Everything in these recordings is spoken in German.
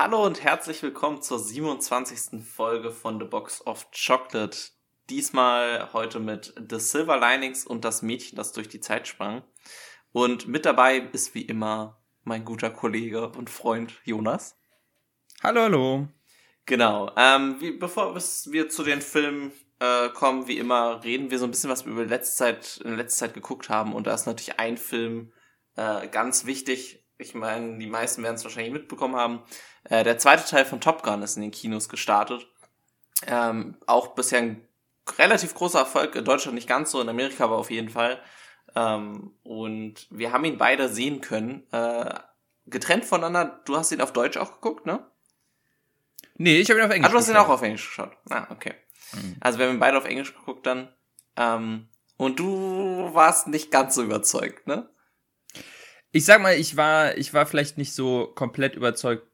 Hallo und herzlich willkommen zur 27. Folge von The Box of Chocolate. Diesmal heute mit The Silver Linings und das Mädchen, das durch die Zeit sprang. Und mit dabei ist wie immer mein guter Kollege und Freund Jonas. Hallo, hallo. Genau. Ähm, wie, bevor wir zu den Filmen äh, kommen, wie immer, reden wir so ein bisschen, was wir über letzte Zeit, in letzter Zeit geguckt haben. Und da ist natürlich ein Film äh, ganz wichtig. Ich meine, die meisten werden es wahrscheinlich mitbekommen haben. Äh, der zweite Teil von Top Gun ist in den Kinos gestartet. Ähm, auch bisher ein relativ großer Erfolg, in Deutschland nicht ganz so, in Amerika aber auf jeden Fall. Ähm, und wir haben ihn beide sehen können. Äh, getrennt voneinander, du hast ihn auf Deutsch auch geguckt, ne? Nee, ich habe ihn auf Englisch Ah, du hast ihn auch auf Englisch geschaut. Ah, okay. Mhm. Also wir haben ihn beide auf Englisch geguckt dann. Ähm, und du warst nicht ganz so überzeugt, ne? Ich sag mal, ich war, ich war vielleicht nicht so komplett überzeugt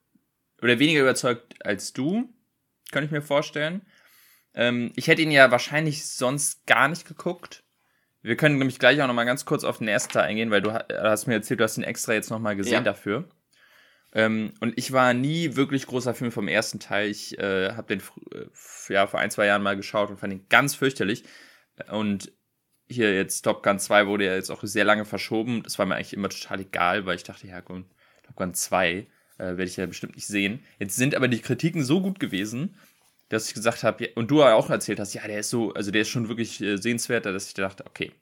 oder weniger überzeugt als du, kann ich mir vorstellen. Ähm, ich hätte ihn ja wahrscheinlich sonst gar nicht geguckt. Wir können nämlich gleich auch noch mal ganz kurz auf den ersten Teil eingehen, weil du hast mir erzählt, du hast ihn extra jetzt noch mal gesehen ja. dafür. Ähm, und ich war nie wirklich großer Film vom ersten Teil. Ich äh, habe den äh, ja, vor ein, zwei Jahren mal geschaut und fand ihn ganz fürchterlich. Und hier jetzt Top Gun 2 wurde ja jetzt auch sehr lange verschoben. Das war mir eigentlich immer total egal, weil ich dachte, ja, Top Gun 2 äh, werde ich ja bestimmt nicht sehen. Jetzt sind aber die Kritiken so gut gewesen, dass ich gesagt habe, ja, und du auch erzählt hast, ja, der ist so, also der ist schon wirklich äh, sehenswert, dass ich dachte, okay,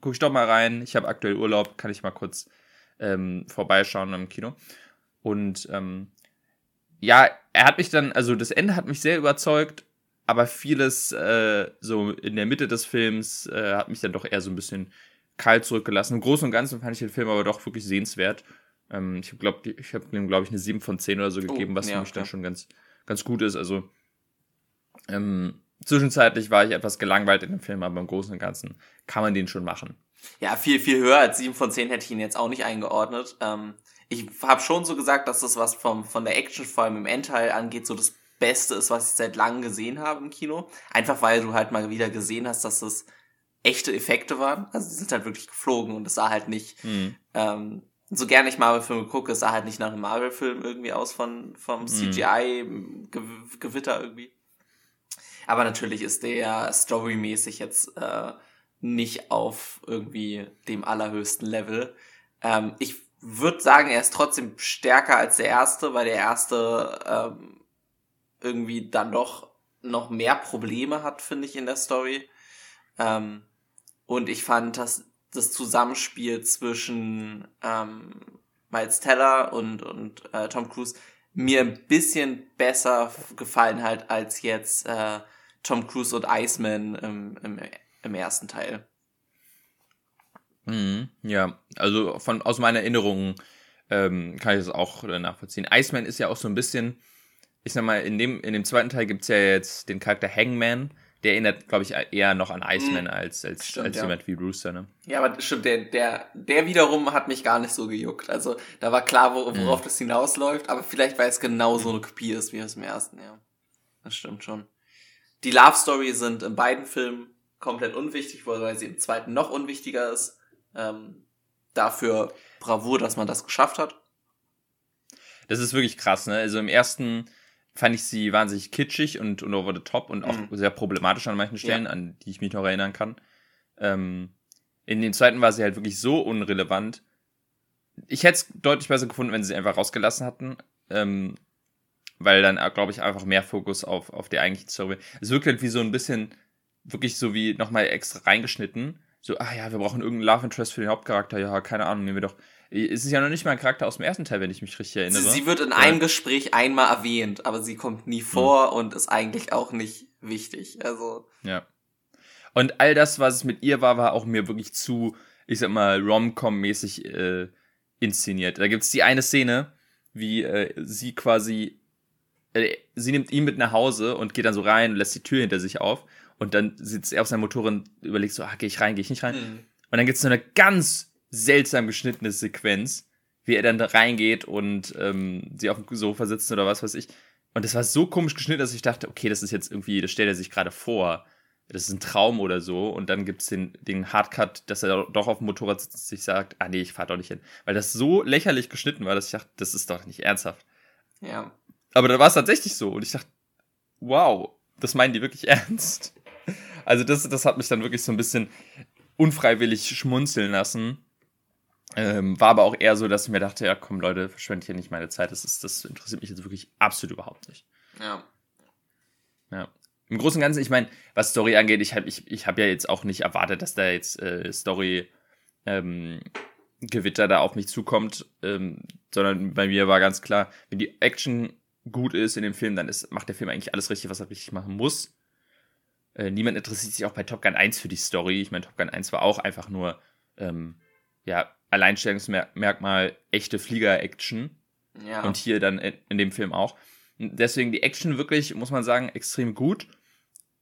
gucke ich doch mal rein. Ich habe aktuell Urlaub, kann ich mal kurz ähm, vorbeischauen im Kino. Und ähm, ja, er hat mich dann, also das Ende hat mich sehr überzeugt, aber vieles äh, so in der Mitte des Films äh, hat mich dann doch eher so ein bisschen kalt zurückgelassen. Im Großen und Ganzen fand ich den Film aber doch wirklich sehenswert. Ähm, ich glaube, ich habe ihm, glaube ich, eine 7 von 10 oder so oh, gegeben, oh, was ja, für mich okay. dann schon ganz, ganz gut ist. Also ähm, zwischenzeitlich war ich etwas gelangweilt in dem Film, aber im Großen und Ganzen kann man den schon machen. Ja, viel, viel höher als 7 von 10 hätte ich ihn jetzt auch nicht eingeordnet. Ähm, ich habe schon so gesagt, dass das was vom, von der Action, vor allem im Endteil angeht, so das Beste ist, was ich seit langem gesehen habe im Kino. Einfach weil du halt mal wieder gesehen hast, dass das echte Effekte waren. Also die sind halt wirklich geflogen und es sah halt nicht, mhm. ähm, so gerne ich Marvel-Filme gucke, es sah halt nicht nach einem Marvel-Film irgendwie aus von, vom CGI-Gewitter irgendwie. Aber natürlich ist der storymäßig jetzt äh, nicht auf irgendwie dem allerhöchsten Level. Ähm, ich würde sagen, er ist trotzdem stärker als der erste, weil der erste ähm, irgendwie dann doch noch mehr Probleme hat, finde ich, in der Story. Ähm, und ich fand, dass das Zusammenspiel zwischen ähm, Miles Teller und, und äh, Tom Cruise mir ein bisschen besser gefallen halt als jetzt äh, Tom Cruise und Iceman im, im, im ersten Teil. Mhm, ja, also von aus meiner Erinnerung ähm, kann ich das auch nachvollziehen. Iceman ist ja auch so ein bisschen, ich sag mal, in dem, in dem zweiten Teil gibt's ja jetzt den Charakter Hangman, der erinnert, glaube ich, eher noch an Iceman mhm. als, als, stimmt, als ja. jemand wie Rooster, ne? Ja, aber stimmt, der, der, der wiederum hat mich gar nicht so gejuckt. Also da war klar, wo, worauf mhm. das hinausläuft, aber vielleicht, weil es genau so eine Kopie ist wie aus dem ersten, ja. Das stimmt schon. Die Love Story sind in beiden Filmen komplett unwichtig, weil sie im zweiten noch unwichtiger ist. Ähm, dafür Bravour, dass man das geschafft hat. Das ist wirklich krass, ne? Also im ersten fand ich sie wahnsinnig kitschig und, und over the top und auch mhm. sehr problematisch an manchen Stellen, ja. an die ich mich noch erinnern kann. Ähm, in den zweiten war sie halt wirklich so unrelevant. Ich hätte es deutlich besser gefunden, wenn sie sie einfach rausgelassen hatten. Ähm, weil dann, glaube ich, einfach mehr Fokus auf, auf die eigentliche Story. Es wirkt halt wie so ein bisschen, wirklich so wie nochmal extra reingeschnitten so, ah ja, wir brauchen irgendeinen Love Interest für den Hauptcharakter. Ja, keine Ahnung, nehmen wir doch. Es ist ja noch nicht mal ein Charakter aus dem ersten Teil, wenn ich mich richtig erinnere. Sie, wird in ja. einem Gespräch einmal erwähnt, aber sie kommt nie vor hm. und ist eigentlich auch nicht wichtig. Also. Ja. Und all das, was es mit ihr war, war auch mir wirklich zu, ich sag mal, Rom-Com-mäßig äh, inszeniert. Da gibt's die eine Szene, wie äh, sie quasi, äh, sie nimmt ihn mit nach Hause und geht dann so rein und lässt die Tür hinter sich auf. Und dann sitzt er auf seinem Motorrad und überlegt so, ah, gehe ich rein, gehe ich nicht rein. Mhm. Und dann gibt es so eine ganz seltsam geschnittene Sequenz, wie er dann da reingeht und ähm, sie auf dem Sofa sitzt oder was weiß ich. Und das war so komisch geschnitten, dass ich dachte, okay, das ist jetzt irgendwie, das stellt er sich gerade vor. Das ist ein Traum oder so. Und dann gibt es den, den Hardcut, dass er doch auf dem Motorrad sitzt und sich sagt, ah nee, ich fahr doch nicht hin. Weil das so lächerlich geschnitten war, dass ich dachte, das ist doch nicht ernsthaft. Ja. Aber da war es tatsächlich so. Und ich dachte, wow, das meinen die wirklich ernst. Also das, das hat mich dann wirklich so ein bisschen unfreiwillig schmunzeln lassen. Ähm, war aber auch eher so, dass ich mir dachte, ja komm Leute, verschwendet hier nicht meine Zeit. Das, ist, das interessiert mich jetzt wirklich absolut überhaupt nicht. Ja. Ja. Im Großen und Ganzen, ich meine, was Story angeht, ich habe ich, ich hab ja jetzt auch nicht erwartet, dass da jetzt äh, Story ähm, Gewitter da auf mich zukommt, ähm, sondern bei mir war ganz klar, wenn die Action gut ist in dem Film, dann ist, macht der Film eigentlich alles richtig, was er richtig machen muss. Äh, niemand interessiert sich auch bei Top Gun 1 für die Story. Ich meine, Top Gun 1 war auch einfach nur, ähm, ja, Alleinstellungsmerkmal echte Flieger-Action. Ja. Und hier dann in, in, dem Film auch. Deswegen die Action wirklich, muss man sagen, extrem gut.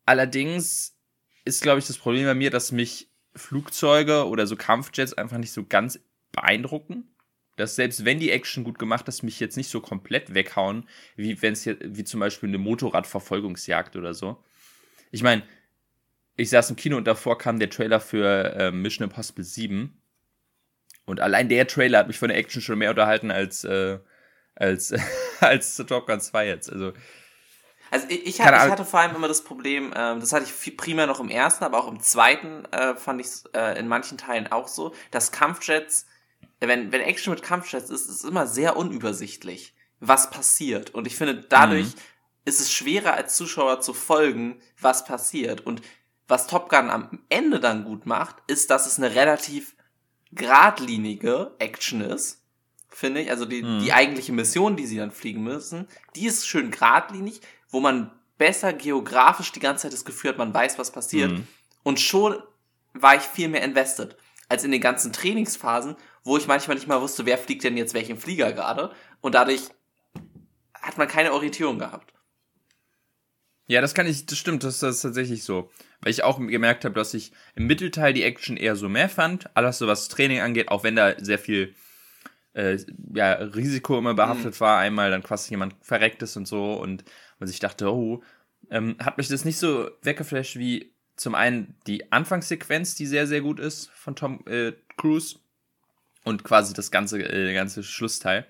Allerdings ist, glaube ich, das Problem bei mir, dass mich Flugzeuge oder so Kampfjets einfach nicht so ganz beeindrucken. Dass selbst wenn die Action gut gemacht ist, mich jetzt nicht so komplett weghauen, wie wenn es wie zum Beispiel eine Motorradverfolgungsjagd oder so. Ich meine, ich saß im Kino und davor kam der Trailer für äh, Mission Impossible 7. Und allein der Trailer hat mich von der Action schon mehr unterhalten als, äh, als, als Top Gun 2 jetzt. Also, also ich, ich, hatte, ich hatte vor allem immer das Problem, äh, das hatte ich viel, primär noch im ersten, aber auch im zweiten äh, fand ich es äh, in manchen Teilen auch so, dass Kampfjets, wenn, wenn Action mit Kampfjets ist, ist es immer sehr unübersichtlich, was passiert. Und ich finde, dadurch mhm ist es schwerer als Zuschauer zu folgen, was passiert. Und was Top Gun am Ende dann gut macht, ist, dass es eine relativ geradlinige Action ist, finde ich. Also die, mhm. die eigentliche Mission, die sie dann fliegen müssen, die ist schön geradlinig, wo man besser geografisch die ganze Zeit das Gefühl hat, man weiß, was passiert. Mhm. Und schon war ich viel mehr invested als in den ganzen Trainingsphasen, wo ich manchmal nicht mal wusste, wer fliegt denn jetzt welchen Flieger gerade. Und dadurch hat man keine Orientierung gehabt. Ja, das kann ich, das stimmt, das, das ist tatsächlich so. Weil ich auch gemerkt habe, dass ich im Mittelteil die Action eher so mehr fand. Alles so was Training angeht, auch wenn da sehr viel äh, ja, Risiko immer behaftet mhm. war. Einmal dann quasi jemand verreckt ist und so. Und man sich dachte, oh, ähm, hat mich das nicht so weggeflasht wie zum einen die Anfangssequenz, die sehr, sehr gut ist von Tom äh, Cruise. Und quasi das ganze, äh, ganze Schlussteil.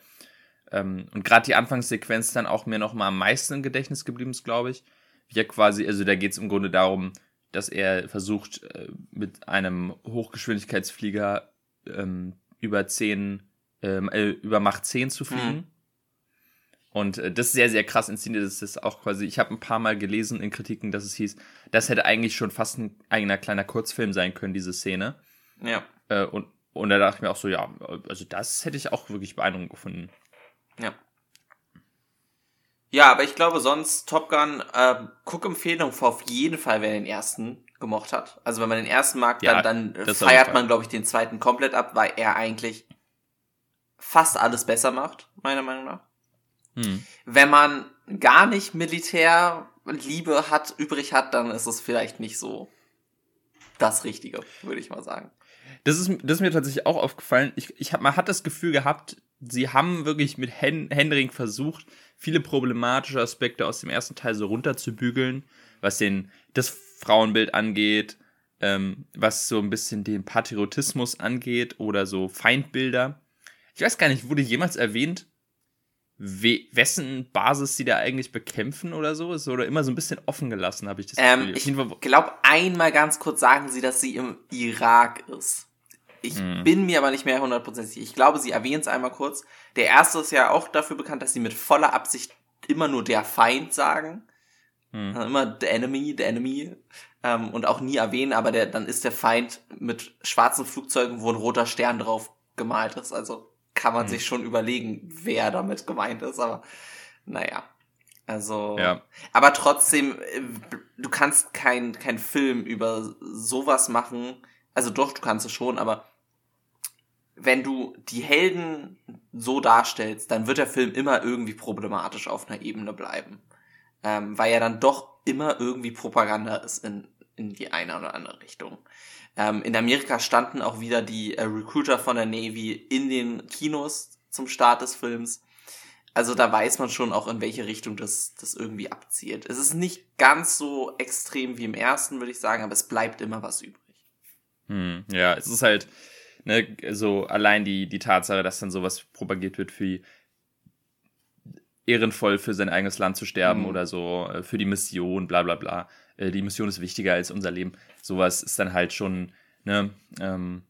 Ähm, und gerade die Anfangssequenz dann auch mir noch mal am meisten im Gedächtnis geblieben ist, glaube ich ja quasi, also da geht es im Grunde darum, dass er versucht, äh, mit einem Hochgeschwindigkeitsflieger ähm, über 10, ähm, äh, über Macht 10 zu fliegen. Mhm. Und äh, das ist sehr, sehr krass inszeniert. Das ist auch quasi, ich habe ein paar Mal gelesen in Kritiken, dass es hieß, das hätte eigentlich schon fast ein eigener kleiner Kurzfilm sein können, diese Szene. Ja. Äh, und, und da dachte ich mir auch so, ja, also das hätte ich auch wirklich beeindruckend gefunden. Ja. Ja, aber ich glaube sonst Top Gun, äh, Guck-Empfehlung auf jeden Fall, wer den ersten gemocht hat. Also wenn man den ersten mag, dann, ja, dann feiert man, glaube ich, den zweiten komplett ab, weil er eigentlich fast alles besser macht, meiner Meinung nach. Hm. Wenn man gar nicht Militärliebe hat, übrig hat, dann ist es vielleicht nicht so das Richtige, würde ich mal sagen. Das ist, das ist mir tatsächlich auch aufgefallen. Ich, ich hab, man hat das Gefühl gehabt, sie haben wirklich mit Händering versucht, viele problematische Aspekte aus dem ersten Teil so runterzubügeln, was den, das Frauenbild angeht, ähm, was so ein bisschen den Patriotismus angeht oder so Feindbilder. Ich weiß gar nicht, wurde jemals erwähnt, we wessen Basis sie da eigentlich bekämpfen oder so? Ist oder immer so ein bisschen offen gelassen, habe ich das ähm, Gefühl. Ich glaube, einmal ganz kurz sagen sie, dass sie im Irak ist. Ich hm. bin mir aber nicht mehr hundertprozentig sicher. Ich glaube, sie erwähnt es einmal kurz. Der erste ist ja auch dafür bekannt, dass sie mit voller Absicht immer nur der Feind sagen. Hm. Also immer the enemy, the enemy. Ähm, und auch nie erwähnen, aber der, dann ist der Feind mit schwarzen Flugzeugen, wo ein roter Stern drauf gemalt ist. Also kann man hm. sich schon überlegen, wer damit gemeint ist, aber naja. Also, ja. aber trotzdem, äh, du kannst kein, kein Film über sowas machen. Also doch, du kannst es schon, aber wenn du die Helden so darstellst, dann wird der Film immer irgendwie problematisch auf einer Ebene bleiben. Ähm, weil er dann doch immer irgendwie Propaganda ist in, in die eine oder andere Richtung. Ähm, in Amerika standen auch wieder die äh, Recruiter von der Navy in den Kinos zum Start des Films. Also da weiß man schon auch, in welche Richtung das, das irgendwie abzielt. Es ist nicht ganz so extrem wie im ersten, würde ich sagen, aber es bleibt immer was übrig. Hm, ja, es ist halt, ne, so allein die, die Tatsache, dass dann sowas propagiert wird wie ehrenvoll für sein eigenes Land zu sterben mhm. oder so, äh, für die Mission, bla bla bla. Äh, die Mission ist wichtiger als unser Leben. Sowas ist dann halt schon, ne, ähm,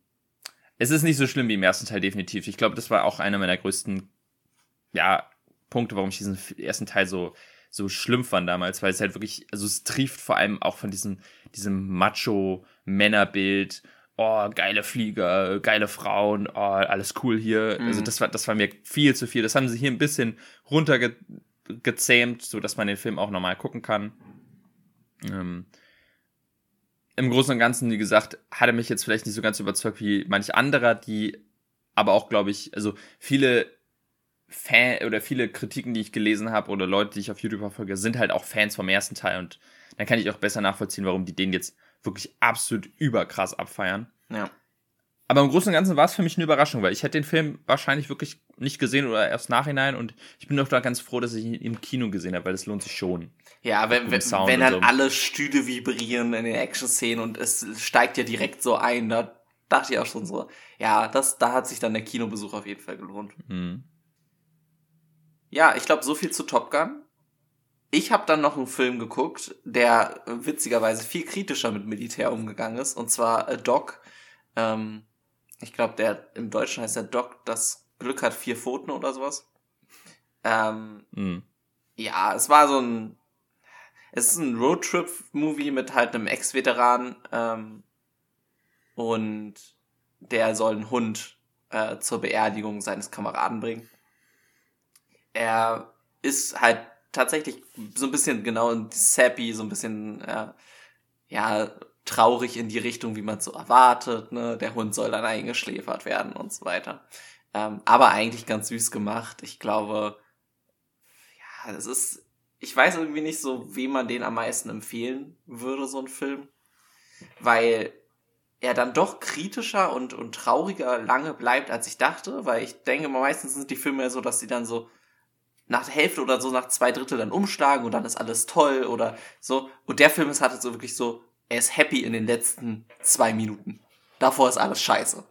es ist nicht so schlimm wie im ersten Teil, definitiv. Ich glaube, das war auch einer meiner größten, ja, Punkte, warum ich diesen ersten Teil so, so schlimm fand damals, weil es halt wirklich, also es trieft vor allem auch von diesem, diesem Macho-Männerbild oh, geile Flieger, geile Frauen, oh, alles cool hier. Mhm. Also das war, das war mir viel zu viel. Das haben sie hier ein bisschen runtergezähmt, so dass man den Film auch nochmal gucken kann. Ähm, Im Großen und Ganzen, wie gesagt, hat er mich jetzt vielleicht nicht so ganz überzeugt wie manch anderer, die aber auch, glaube ich, also viele Fan oder viele Kritiken, die ich gelesen habe oder Leute, die ich auf YouTube verfolge, sind halt auch Fans vom ersten Teil und dann kann ich auch besser nachvollziehen, warum die den jetzt wirklich absolut überkrass abfeiern. Ja. Aber im Großen und Ganzen war es für mich eine Überraschung, weil ich hätte den Film wahrscheinlich wirklich nicht gesehen oder erst nachhinein und ich bin doch da ganz froh, dass ich ihn im Kino gesehen habe, weil das lohnt sich schon. Ja, wenn, wenn, wenn dann so. alle Stühle vibrieren in den Action-Szenen und es steigt ja direkt so ein, da dachte ich auch schon so, ja, das, da hat sich dann der Kinobesuch auf jeden Fall gelohnt. Mhm. Ja, ich glaube, so viel zu Top Gun. Ich habe dann noch einen Film geguckt, der witzigerweise viel kritischer mit Militär umgegangen ist, und zwar A Doc. Ähm, ich glaube, der im Deutschen heißt der Doc, das Glück hat vier Pfoten oder sowas. Ähm, mhm. Ja, es war so ein. Es ist ein Roadtrip-Movie mit halt einem Ex-Veteran ähm, und der soll einen Hund äh, zur Beerdigung seines Kameraden bringen. Er ist halt tatsächlich so ein bisschen genau sappy, so ein bisschen äh, ja traurig in die Richtung, wie man es so erwartet. Ne? Der Hund soll dann eingeschläfert werden und so weiter. Ähm, aber eigentlich ganz süß gemacht. Ich glaube, ja, das ist. Ich weiß irgendwie nicht so, wem man den am meisten empfehlen würde, so ein Film. Weil er dann doch kritischer und, und trauriger lange bleibt, als ich dachte. Weil ich denke, meistens sind die Filme ja so, dass sie dann so nach der Hälfte oder so nach zwei Drittel dann umschlagen und dann ist alles toll oder so. Und der Film ist halt so wirklich so, er ist happy in den letzten zwei Minuten. Davor ist alles scheiße.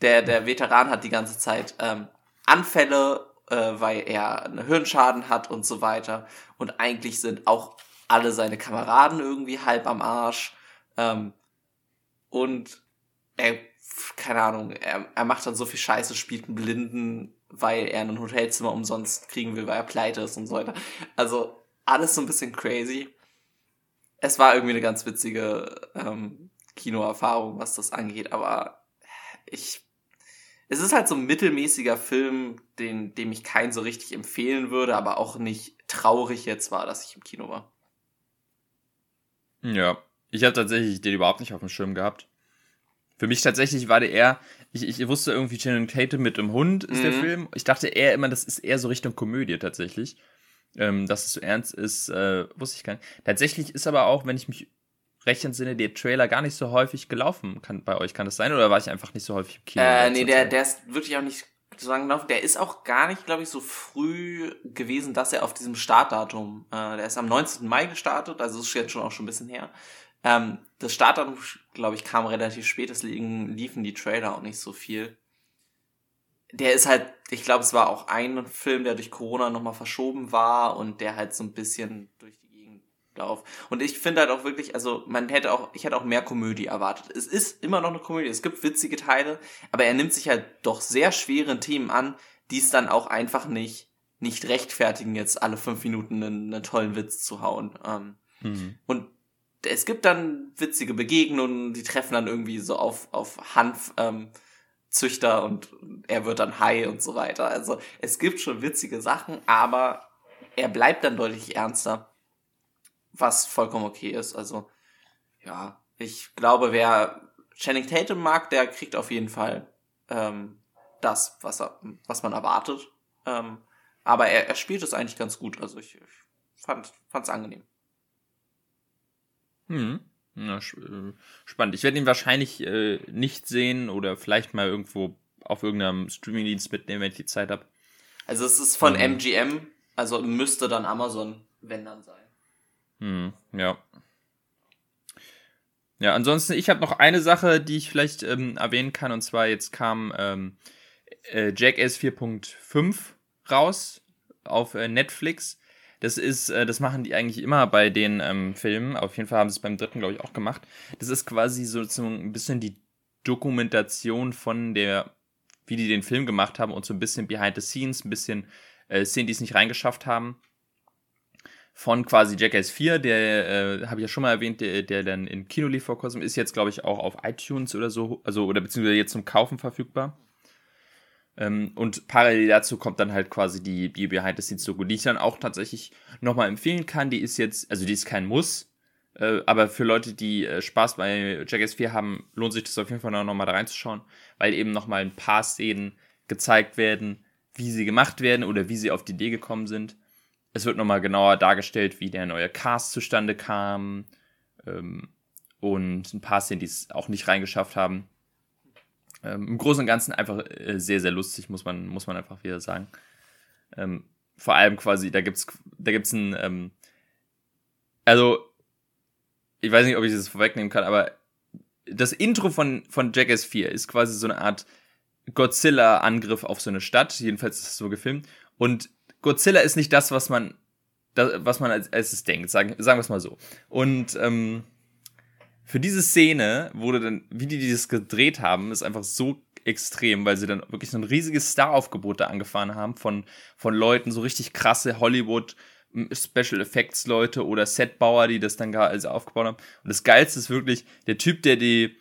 Der, der Veteran hat die ganze Zeit ähm, Anfälle, äh, weil er einen Hirnschaden hat und so weiter. Und eigentlich sind auch alle seine Kameraden irgendwie halb am Arsch. Ähm, und er, keine Ahnung, er, er macht dann so viel Scheiße, spielt einen Blinden weil er ein Hotelzimmer umsonst kriegen will, weil er pleite ist und so weiter. Also alles so ein bisschen crazy. Es war irgendwie eine ganz witzige ähm, Kinoerfahrung, was das angeht, aber ich. Es ist halt so ein mittelmäßiger Film, den, dem ich keinen so richtig empfehlen würde, aber auch nicht traurig jetzt war, dass ich im Kino war. Ja, ich habe tatsächlich den überhaupt nicht auf dem Schirm gehabt. Für mich tatsächlich war der eher, ich, ich wusste irgendwie Channing Tatum mit dem Hund ist mhm. der Film. Ich dachte eher immer, das ist eher so Richtung Komödie tatsächlich. Ähm, dass es so ernst ist, äh, wusste ich gar nicht. Tatsächlich ist aber auch, wenn ich mich recht entsinne, der Trailer gar nicht so häufig gelaufen kann, bei euch. Kann das sein? Oder war ich einfach nicht so häufig im Kino? Äh, nee, der, der ist wirklich auch nicht so lange gelaufen. Der ist auch gar nicht, glaube ich, so früh gewesen, dass er auf diesem Startdatum, äh, der ist am 19. Mai gestartet, also ist jetzt schon auch schon ein bisschen her. Ähm, das Startdatum, glaube ich, kam relativ spät, deswegen liefen die Trailer auch nicht so viel. Der ist halt, ich glaube, es war auch ein Film, der durch Corona nochmal verschoben war und der halt so ein bisschen durch die Gegend lauf. Und ich finde halt auch wirklich, also man hätte auch, ich hätte auch mehr Komödie erwartet. Es ist immer noch eine Komödie, es gibt witzige Teile, aber er nimmt sich halt doch sehr schwere Themen an, die es dann auch einfach nicht, nicht rechtfertigen, jetzt alle fünf Minuten einen, einen tollen Witz zu hauen. Ähm, mhm. Und es gibt dann witzige Begegnungen, die treffen dann irgendwie so auf, auf Hanfzüchter ähm, und er wird dann high und so weiter. Also es gibt schon witzige Sachen, aber er bleibt dann deutlich ernster, was vollkommen okay ist. Also ja, ich glaube, wer Channing Tatum mag, der kriegt auf jeden Fall ähm, das, was, er, was man erwartet. Ähm, aber er, er spielt es eigentlich ganz gut. Also ich, ich fand es angenehm. Hm. Na, äh, spannend. Ich werde ihn wahrscheinlich äh, nicht sehen oder vielleicht mal irgendwo auf irgendeinem Streamingdienst mitnehmen, wenn ich die Zeit habe. Also es ist von ähm. MGM, also müsste dann Amazon, wenn dann sein. Hm, ja. Ja, ansonsten, ich habe noch eine Sache, die ich vielleicht ähm, erwähnen kann, und zwar jetzt kam ähm, äh, Jackass 4.5 raus auf äh, Netflix. Das ist, äh, das machen die eigentlich immer bei den ähm, Filmen. Auf jeden Fall haben sie es beim dritten, glaube ich, auch gemacht. Das ist quasi so, ein bisschen die Dokumentation von der, wie die den Film gemacht haben und so ein bisschen behind the scenes, ein bisschen äh, Szenen, die es nicht reingeschafft haben. Von quasi Jackass 4, der, äh, habe ich ja schon mal erwähnt, der, der dann in Kino lief vor kurzem, ist jetzt, glaube ich, auch auf iTunes oder so, also, oder beziehungsweise jetzt zum Kaufen verfügbar. Ähm, und parallel dazu kommt dann halt quasi die, die Behind the Scenes Doku, die ich dann auch tatsächlich nochmal empfehlen kann. Die ist jetzt, also die ist kein Muss, äh, aber für Leute, die äh, Spaß bei Jackass 4 haben, lohnt sich das auf jeden Fall noch mal da reinzuschauen, weil eben nochmal ein paar Szenen gezeigt werden, wie sie gemacht werden oder wie sie auf die Idee gekommen sind. Es wird nochmal genauer dargestellt, wie der neue Cast zustande kam ähm, und ein paar Szenen, die es auch nicht reingeschafft haben. Ähm, Im Großen und Ganzen einfach äh, sehr, sehr lustig, muss man, muss man einfach wieder sagen. Ähm, vor allem quasi, da gibt's, da gibt's ein, ähm, also, ich weiß nicht, ob ich das vorwegnehmen kann, aber das Intro von, von Jackass 4 ist quasi so eine Art Godzilla-Angriff auf so eine Stadt. Jedenfalls ist es so gefilmt. Und Godzilla ist nicht das, was man, das, was man als, als es denkt, sagen, sagen wir es mal so. Und ähm, für diese Szene wurde dann, wie die dieses gedreht haben, ist einfach so extrem, weil sie dann wirklich so ein riesiges Star-Aufgebot da angefahren haben von, von Leuten, so richtig krasse Hollywood- Special Effects Leute oder Setbauer, die das dann gar also aufgebaut haben. Und das Geilste ist wirklich der Typ, der die,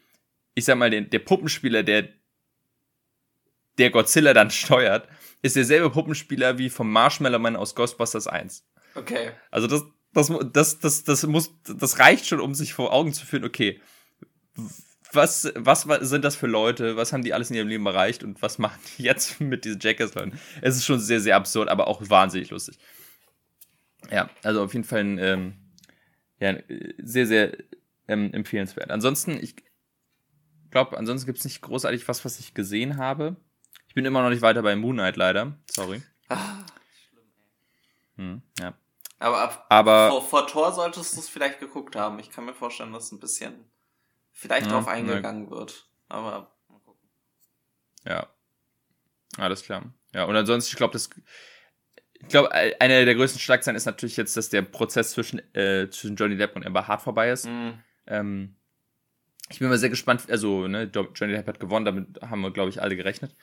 ich sag mal, den, der Puppenspieler, der, der Godzilla dann steuert, ist derselbe Puppenspieler wie vom Marshmallow Man aus Ghostbusters 1. Okay. Also das, das, das, das, das muss, das reicht schon, um sich vor Augen zu führen, okay, was, was sind das für Leute, was haben die alles in ihrem Leben erreicht und was machen die jetzt mit diesen Jackass-Leuten? Es ist schon sehr, sehr absurd, aber auch wahnsinnig lustig. Ja, also auf jeden Fall ein, ähm, ja, sehr, sehr ähm, empfehlenswert. Ansonsten, ich glaube, ansonsten gibt es nicht großartig was, was ich gesehen habe. Ich bin immer noch nicht weiter bei Moonlight, leider. Sorry. Ah, schlimm, ey. Hm, ja. Aber, ab, Aber vor, vor Tor solltest du es vielleicht geguckt haben. Ich kann mir vorstellen, dass ein bisschen vielleicht ja, drauf eingegangen ja. wird. Aber mal gucken. Ja. Alles klar. Ja, und ansonsten, ich glaube, das. Ich glaube, eine der größten Schlagzeilen ist natürlich jetzt, dass der Prozess zwischen, äh, zwischen Johnny Depp und Amber Hart vorbei ist. Mhm. Ähm, ich bin mal sehr gespannt, also, ne, Johnny Depp hat gewonnen, damit haben wir, glaube ich, alle gerechnet.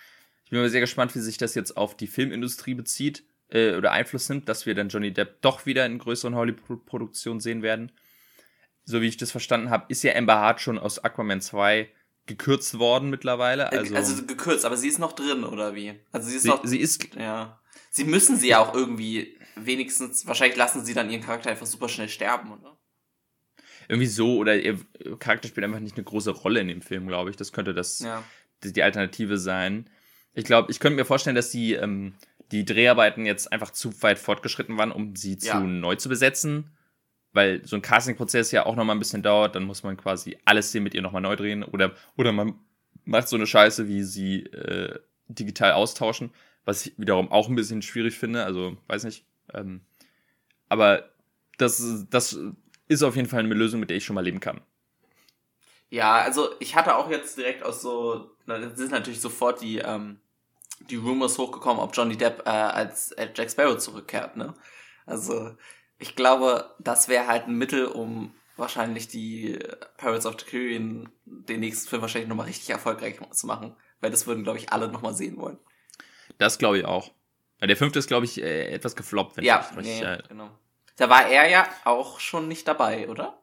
Ich bin mal sehr gespannt, wie sich das jetzt auf die Filmindustrie bezieht äh, oder Einfluss nimmt, dass wir dann Johnny Depp doch wieder in größeren Hollywood-Produktionen sehen werden. So wie ich das verstanden habe, ist ja Amber Hart schon aus Aquaman 2 gekürzt worden mittlerweile. Äh, also, also gekürzt, aber sie ist noch drin, oder wie? Also sie ist sie, noch. Sie ist. Ja. Sie müssen sie ja auch irgendwie wenigstens, wahrscheinlich lassen sie dann ihren Charakter einfach super schnell sterben, oder? Irgendwie so, oder ihr Charakter spielt einfach nicht eine große Rolle in dem Film, glaube ich. Das könnte das ja. die Alternative sein. Ich glaube, ich könnte mir vorstellen, dass die ähm, die Dreharbeiten jetzt einfach zu weit fortgeschritten waren, um sie zu ja. neu zu besetzen. Weil so ein Casting-Prozess ja auch nochmal ein bisschen dauert, dann muss man quasi alles hier mit ihr nochmal neu drehen. Oder, oder man macht so eine Scheiße, wie sie äh, digital austauschen, was ich wiederum auch ein bisschen schwierig finde. Also, weiß nicht. Ähm, aber das, das ist auf jeden Fall eine Lösung, mit der ich schon mal leben kann. Ja, also ich hatte auch jetzt direkt aus so, das sind natürlich sofort die, ähm, die Rumors hochgekommen, ob Johnny Depp äh, als äh, Jack Sparrow zurückkehrt, ne? Also, ich glaube, das wäre halt ein Mittel, um wahrscheinlich die Pirates of the Caribbean den nächsten Film wahrscheinlich nochmal richtig erfolgreich zu machen. Weil das würden, glaube ich, alle nochmal sehen wollen. Das glaube ich auch. Der fünfte ist, glaube ich, äh, etwas gefloppt, wenn ja, ich richtig nee, äh, genau. Da war er ja auch schon nicht dabei, oder?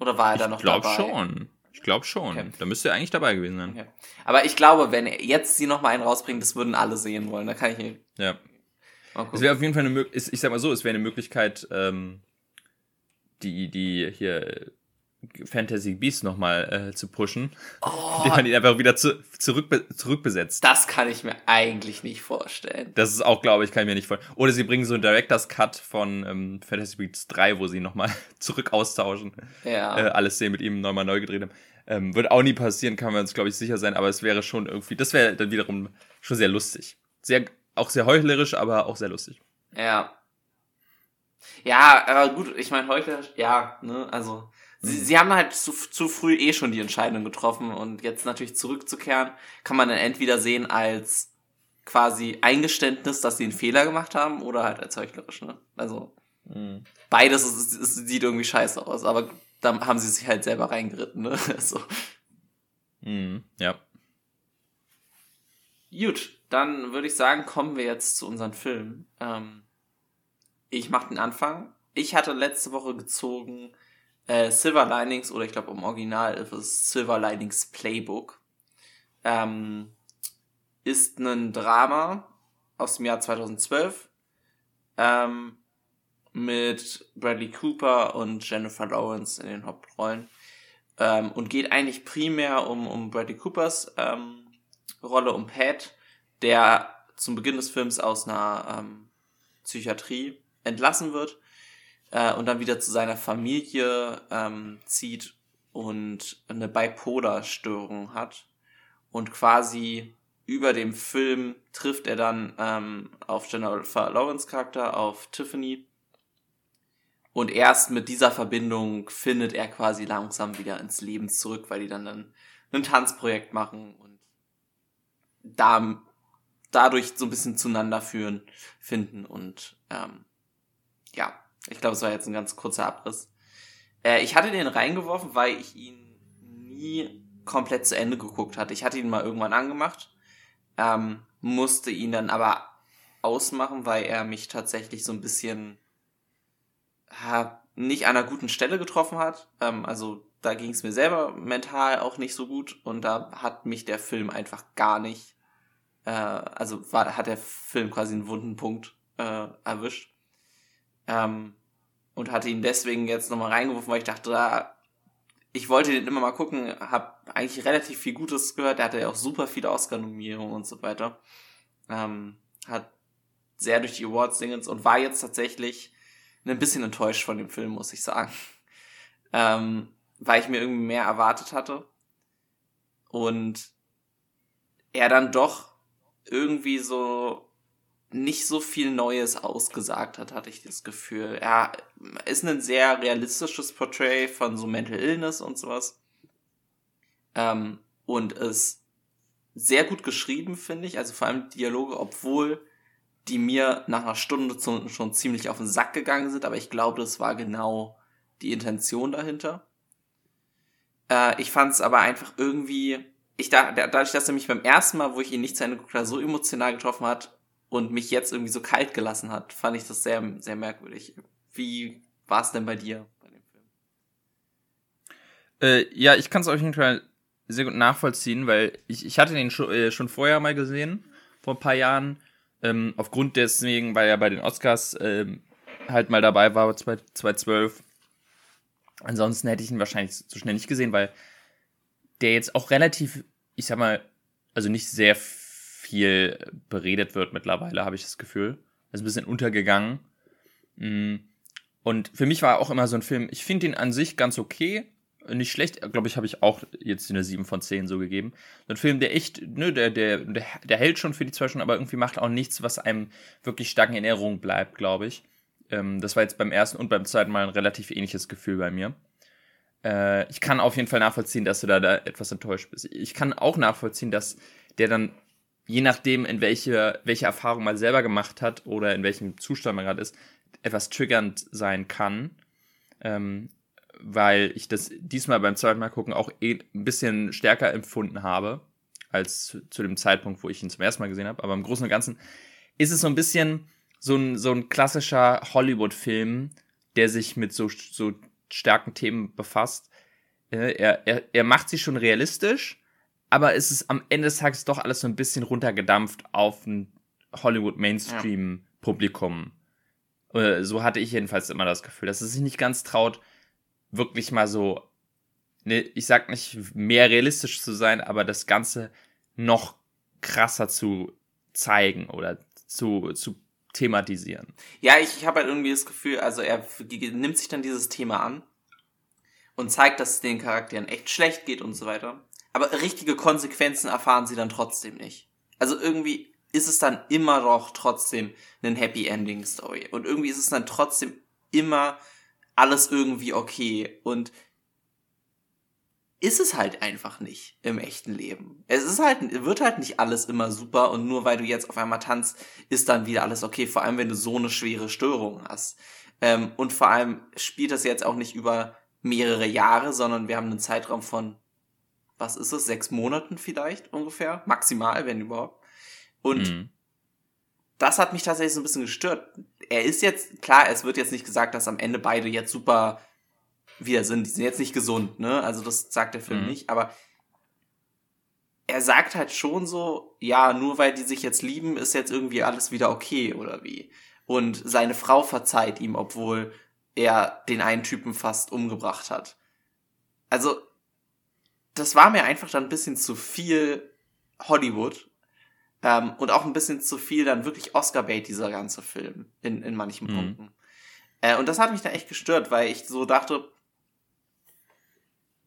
Oder war er da noch dabei? Ich glaube schon. Ich glaube schon. Okay. Da müsste er eigentlich dabei gewesen sein. Okay. Aber ich glaube, wenn er jetzt sie noch mal einen rausbringt, das würden alle sehen wollen. Da kann ich nicht. Ja. Es wäre auf jeden Fall eine Möglichkeit, ich sag mal so, es wäre eine Möglichkeit, ähm, die, die hier Fantasy Beasts nochmal äh, zu pushen, oh, indem man ihn einfach wieder zu, zurück, zurückbesetzt. Das kann ich mir eigentlich nicht vorstellen. Das ist auch, glaube ich, kann ich mir nicht vorstellen. Oder sie bringen so einen Director's Cut von ähm, Fantasy Beasts 3, wo sie nochmal zurück austauschen. Ja. Äh, alles sehen mit ihm nochmal neu gedreht haben. Ähm, wird auch nie passieren, kann man uns, glaube ich, sicher sein, aber es wäre schon irgendwie, das wäre dann wiederum schon sehr lustig. Sehr, auch sehr heuchlerisch, aber auch sehr lustig. Ja. Ja, aber gut, ich meine, heuchlerisch, ja, ne, also Sie, sie haben halt zu, zu früh eh schon die Entscheidung getroffen und jetzt natürlich zurückzukehren, kann man dann entweder sehen als quasi Eingeständnis, dass sie einen Fehler gemacht haben oder halt als heuchlerisch, ne? Also mhm. beides es, es sieht irgendwie scheiße aus, aber dann haben sie sich halt selber reingeritten, ne? so. Mhm, ja. Gut, dann würde ich sagen, kommen wir jetzt zu unseren Filmen. Ähm, ich mache den Anfang. Ich hatte letzte Woche gezogen äh, Silver Linings, oder ich glaube im Original ist es Silver Linings Playbook. Ähm, ist ein Drama aus dem Jahr 2012 ähm, mit Bradley Cooper und Jennifer Lawrence in den Hauptrollen ähm, und geht eigentlich primär um, um Bradley Coopers ähm, Rolle um Pat, der zum Beginn des Films aus einer ähm, Psychiatrie entlassen wird äh, und dann wieder zu seiner Familie ähm, zieht und eine Bipolar-Störung hat und quasi über dem Film trifft er dann ähm, auf Jennifer Lawrence Charakter, auf Tiffany. Und erst mit dieser Verbindung findet er quasi langsam wieder ins Leben zurück, weil die dann ein, ein Tanzprojekt machen und da, dadurch so ein bisschen zueinander führen, finden. Und ähm, ja, ich glaube, es war jetzt ein ganz kurzer Abriss. Äh, ich hatte den reingeworfen, weil ich ihn nie komplett zu Ende geguckt hatte. Ich hatte ihn mal irgendwann angemacht ähm, musste ihn dann aber ausmachen, weil er mich tatsächlich so ein bisschen ja, nicht an einer guten Stelle getroffen hat. Ähm, also da ging es mir selber mental auch nicht so gut und da hat mich der Film einfach gar nicht, äh, also war, hat der Film quasi einen wunden Punkt äh, erwischt. Ähm, und hatte ihn deswegen jetzt nochmal reingeworfen, weil ich dachte, da ich wollte den immer mal gucken, habe eigentlich relativ viel Gutes gehört. Der hatte ja auch super viele Oscar-Nominierungen und so weiter. Ähm, hat sehr durch die Awards dingens und war jetzt tatsächlich ein bisschen enttäuscht von dem Film, muss ich sagen. Ähm, weil ich mir irgendwie mehr erwartet hatte. Und er dann doch irgendwie so nicht so viel Neues ausgesagt hat, hatte ich das Gefühl. Er ist ein sehr realistisches Portrait von so Mental Illness und sowas. Ähm, und ist sehr gut geschrieben, finde ich. Also vor allem Dialoge, obwohl die mir nach einer Stunde schon ziemlich auf den Sack gegangen sind, aber ich glaube, das war genau die Intention dahinter. Äh, ich fand es aber einfach irgendwie, ich da, dadurch, dass er mich beim ersten Mal, wo ich ihn nicht zu Ende geguckt habe, so emotional getroffen hat, und mich jetzt irgendwie so kalt gelassen hat, fand ich das sehr, sehr merkwürdig. Wie war es denn bei dir bei dem Film? Äh, ja, ich kann es auf jeden Fall sehr gut nachvollziehen, weil ich, ich hatte den schon, äh, schon vorher mal gesehen, vor ein paar Jahren. Ähm, aufgrund deswegen, weil er bei den Oscars ähm, halt mal dabei war, 2012. Ansonsten hätte ich ihn wahrscheinlich so schnell nicht gesehen, weil der jetzt auch relativ, ich sag mal, also nicht sehr viel beredet wird mittlerweile, habe ich das Gefühl. ist ein bisschen untergegangen. Mm. Und für mich war auch immer so ein Film, ich finde ihn an sich ganz okay. Nicht schlecht, glaube ich, habe ich auch jetzt eine 7 von 10 so gegeben. So ein Film, der echt, ne, der, der, der, der hält schon für die zwei Stunden, aber irgendwie macht auch nichts, was einem wirklich stark in Erinnerung bleibt, glaube ich. Ähm, das war jetzt beim ersten und beim zweiten Mal ein relativ ähnliches Gefühl bei mir. Äh, ich kann auf jeden Fall nachvollziehen, dass du da, da etwas enttäuscht bist. Ich kann auch nachvollziehen, dass der dann je nachdem, in welche, welche Erfahrung man selber gemacht hat oder in welchem Zustand man gerade ist, etwas triggernd sein kann. Ähm, weil ich das diesmal beim zweiten Mal gucken auch eh ein bisschen stärker empfunden habe, als zu, dem Zeitpunkt, wo ich ihn zum ersten Mal gesehen habe. Aber im Großen und Ganzen ist es so ein bisschen so ein, so ein klassischer Hollywood-Film, der sich mit so, so starken Themen befasst. Äh, er, er, er macht sie schon realistisch, aber es ist am Ende des Tages doch alles so ein bisschen runtergedampft auf ein Hollywood-Mainstream-Publikum. Ja. So hatte ich jedenfalls immer das Gefühl, dass es sich nicht ganz traut, wirklich mal so, ne, ich sag nicht mehr realistisch zu sein, aber das Ganze noch krasser zu zeigen oder zu, zu thematisieren. Ja, ich, ich habe halt irgendwie das Gefühl, also er nimmt sich dann dieses Thema an und zeigt, dass es den Charakteren echt schlecht geht und so weiter aber richtige Konsequenzen erfahren sie dann trotzdem nicht. Also irgendwie ist es dann immer noch trotzdem ein Happy Ending Story. Und irgendwie ist es dann trotzdem immer alles irgendwie okay. Und ist es halt einfach nicht im echten Leben. Es ist halt, wird halt nicht alles immer super und nur weil du jetzt auf einmal tanzt, ist dann wieder alles okay, vor allem wenn du so eine schwere Störung hast. Ähm, und vor allem spielt das jetzt auch nicht über mehrere Jahre, sondern wir haben einen Zeitraum von, was ist es, sechs Monaten vielleicht ungefähr, maximal, wenn überhaupt. Und mhm. das hat mich tatsächlich so ein bisschen gestört. Er ist jetzt, klar, es wird jetzt nicht gesagt, dass am Ende beide jetzt super wieder sind. Die sind jetzt nicht gesund, ne? Also das sagt der Film mhm. nicht, aber er sagt halt schon so, ja, nur weil die sich jetzt lieben, ist jetzt irgendwie alles wieder okay oder wie. Und seine Frau verzeiht ihm, obwohl er den einen Typen fast umgebracht hat. Also, das war mir einfach dann ein bisschen zu viel Hollywood. Ähm, und auch ein bisschen zu viel dann wirklich Oscar-Bait, dieser ganze Film, in, in manchen mhm. Punkten. Äh, und das hat mich dann echt gestört, weil ich so dachte,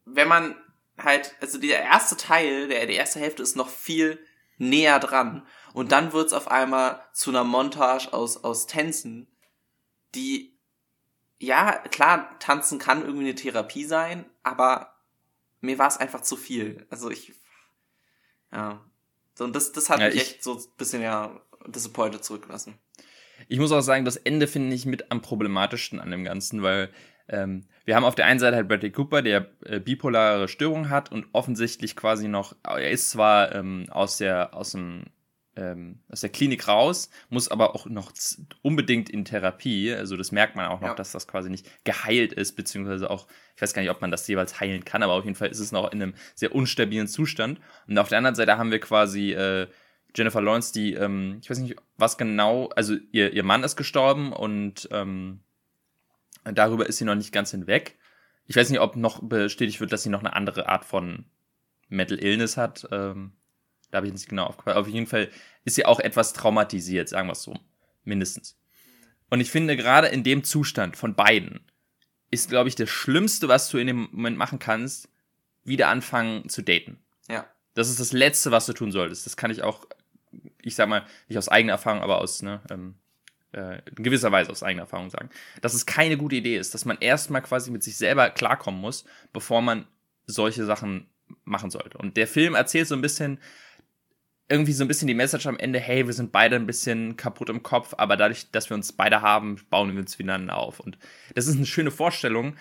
wenn man halt, also der erste Teil, der, die erste Hälfte ist noch viel näher dran. Und dann wird's auf einmal zu einer Montage aus, aus Tänzen, die, ja, klar, tanzen kann irgendwie eine Therapie sein, aber mir war es einfach zu viel. Also ich, ja. So, und das, das hat ja, mich echt so ein bisschen ja disappointed zurückgelassen. Ich muss auch sagen, das Ende finde ich mit am problematischsten an dem Ganzen, weil ähm, wir haben auf der einen Seite halt Bradley Cooper, der äh, bipolare Störung hat und offensichtlich quasi noch, er ist zwar ähm, aus der, aus dem, ähm, aus der Klinik raus, muss aber auch noch unbedingt in Therapie. Also das merkt man auch noch, ja. dass das quasi nicht geheilt ist, beziehungsweise auch, ich weiß gar nicht, ob man das jeweils heilen kann, aber auf jeden Fall ist es noch in einem sehr unstabilen Zustand. Und auf der anderen Seite haben wir quasi äh, Jennifer Lawrence, die, ähm, ich weiß nicht, was genau, also ihr, ihr Mann ist gestorben und ähm, Darüber ist sie noch nicht ganz hinweg. Ich weiß nicht, ob noch bestätigt wird, dass sie noch eine andere Art von Mental Illness hat. Ähm, da habe ich nicht genau aufgepasst. Auf jeden Fall ist sie auch etwas traumatisiert, sagen wir es so. Mindestens. Und ich finde, gerade in dem Zustand von beiden ist, glaube ich, das Schlimmste, was du in dem Moment machen kannst, wieder anfangen zu daten. Ja. Das ist das Letzte, was du tun solltest. Das kann ich auch, ich sag mal, nicht aus eigener Erfahrung, aber aus ne, ähm, äh, in gewisser Weise aus eigener Erfahrung sagen, dass es keine gute Idee ist, dass man erstmal quasi mit sich selber klarkommen muss, bevor man solche Sachen machen sollte. Und der Film erzählt so ein bisschen, irgendwie so ein bisschen die Message am Ende, hey, wir sind beide ein bisschen kaputt im Kopf, aber dadurch, dass wir uns beide haben, bauen wir uns wieder auf. Und das ist eine schöne Vorstellung,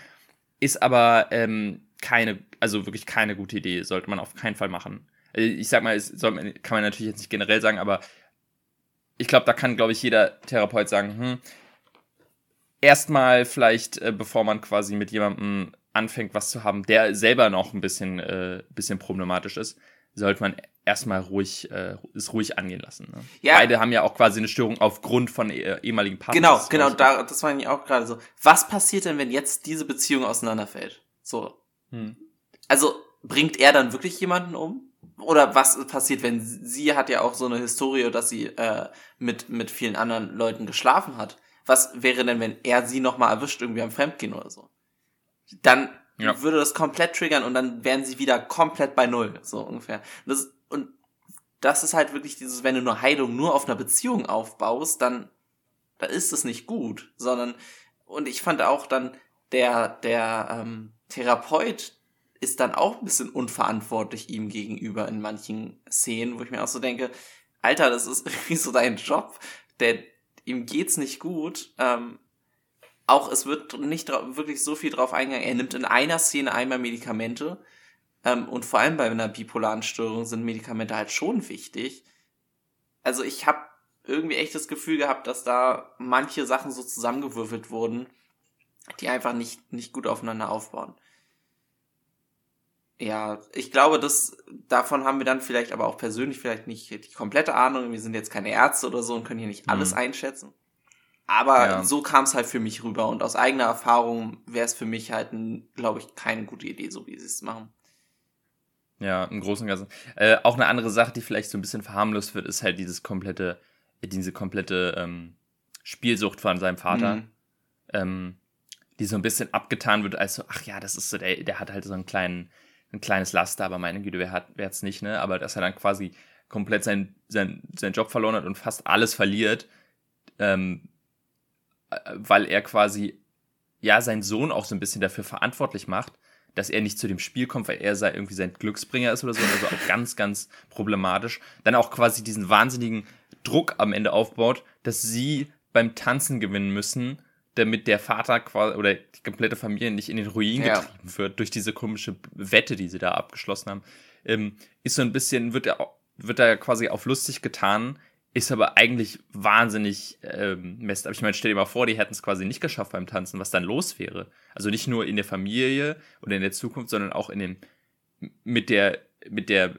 ist aber ähm, keine, also wirklich keine gute Idee, sollte man auf keinen Fall machen. Äh, ich sag mal, es kann man natürlich jetzt nicht generell sagen, aber ich glaube, da kann, glaube ich, jeder Therapeut sagen, hm, erstmal vielleicht, äh, bevor man quasi mit jemandem anfängt, was zu haben, der selber noch ein bisschen, äh, bisschen problematisch ist, sollte man erstmal ruhig, äh, es ruhig angehen lassen. Ne? Ja. Beide haben ja auch quasi eine Störung aufgrund von eh, ehemaligen Partnern. Genau, genau, da, das war ich auch gerade so. Was passiert denn, wenn jetzt diese Beziehung auseinanderfällt? So. Hm. Also, bringt er dann wirklich jemanden um? oder was passiert, wenn sie hat ja auch so eine Historie, dass sie äh, mit mit vielen anderen Leuten geschlafen hat. Was wäre denn, wenn er sie noch mal erwischt irgendwie am Fremdgehen oder so? Dann ja. würde das komplett triggern und dann wären sie wieder komplett bei null, so ungefähr. Das, das ist halt wirklich dieses, wenn du eine Heilung nur auf einer Beziehung aufbaust, dann, dann ist es nicht gut, sondern und ich fand auch dann der der ähm, Therapeut, ist dann auch ein bisschen unverantwortlich ihm gegenüber in manchen Szenen, wo ich mir auch so denke, Alter, das ist irgendwie so dein Job, der ihm geht's nicht gut. Ähm, auch es wird nicht wirklich so viel drauf eingegangen. Er nimmt in einer Szene einmal Medikamente. Ähm, und vor allem bei einer bipolaren Störung sind Medikamente halt schon wichtig. Also ich habe irgendwie echt das Gefühl gehabt, dass da manche Sachen so zusammengewürfelt wurden, die einfach nicht, nicht gut aufeinander aufbauen. Ja, ich glaube, das, davon haben wir dann vielleicht aber auch persönlich vielleicht nicht die komplette Ahnung. Wir sind jetzt keine Ärzte oder so und können hier nicht alles mhm. einschätzen. Aber ja. so kam es halt für mich rüber und aus eigener Erfahrung wäre es für mich halt, glaube ich, keine gute Idee, so wie sie es machen. Ja, im Großen und Ganzen. Äh, auch eine andere Sache, die vielleicht so ein bisschen verharmlost wird, ist halt dieses komplette, diese komplette ähm, Spielsucht von seinem Vater. Mhm. Ähm, die so ein bisschen abgetan wird, als so, ach ja, das ist so, der, der hat halt so einen kleinen, ein kleines Laster, aber meine Güte, wer hat, wer hat's nicht, ne? Aber dass er dann quasi komplett sein, sein, seinen Job verloren hat und fast alles verliert, ähm, weil er quasi ja seinen Sohn auch so ein bisschen dafür verantwortlich macht, dass er nicht zu dem Spiel kommt, weil er sei irgendwie sein Glücksbringer ist oder so. Also auch ganz, ganz problematisch. Dann auch quasi diesen wahnsinnigen Druck am Ende aufbaut, dass sie beim Tanzen gewinnen müssen, damit der Vater quasi oder die komplette Familie nicht in den Ruin ja. getrieben wird durch diese komische Wette, die sie da abgeschlossen haben. Ähm, ist so ein bisschen, wird er, wird er quasi auf lustig getan, ist aber eigentlich wahnsinnig ähm, messed. Aber ich meine, stell dir mal vor, die hätten es quasi nicht geschafft beim Tanzen, was dann los wäre. Also nicht nur in der Familie oder in der Zukunft, sondern auch in dem, mit der, mit der,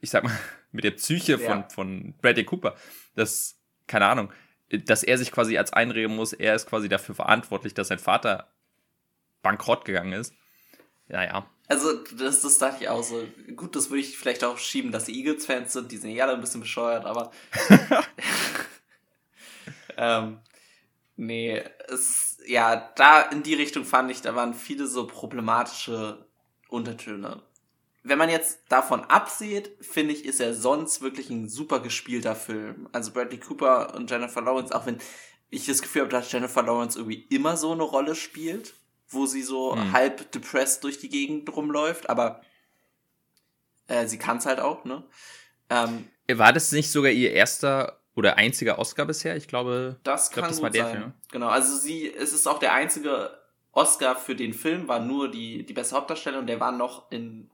ich sag mal, mit der Psyche von, ja. von Bradley Cooper. Das, keine Ahnung, dass er sich quasi als einreden muss, er ist quasi dafür verantwortlich, dass sein Vater bankrott gegangen ist. Naja. Also, das, das dachte ich auch so. Gut, das würde ich vielleicht auch schieben, dass die Eagles-Fans sind, die sind ja alle ein bisschen bescheuert, aber. ähm, nee, es, ja, da in die Richtung fand ich, da waren viele so problematische Untertöne. Wenn man jetzt davon absieht, finde ich, ist er sonst wirklich ein super gespielter Film. Also Bradley Cooper und Jennifer Lawrence, auch wenn ich das Gefühl habe, dass Jennifer Lawrence irgendwie immer so eine Rolle spielt wo sie so hm. halb depressed durch die Gegend rumläuft, aber äh, sie kann es halt auch, ne? Ähm, war das nicht sogar ihr erster oder einziger Oscar bisher? Ich glaube, das kann glaub, das gut war der sein. Film. Genau, also sie, es ist auch der einzige Oscar für den Film, war nur die, die beste Hauptdarstellerin und der war noch in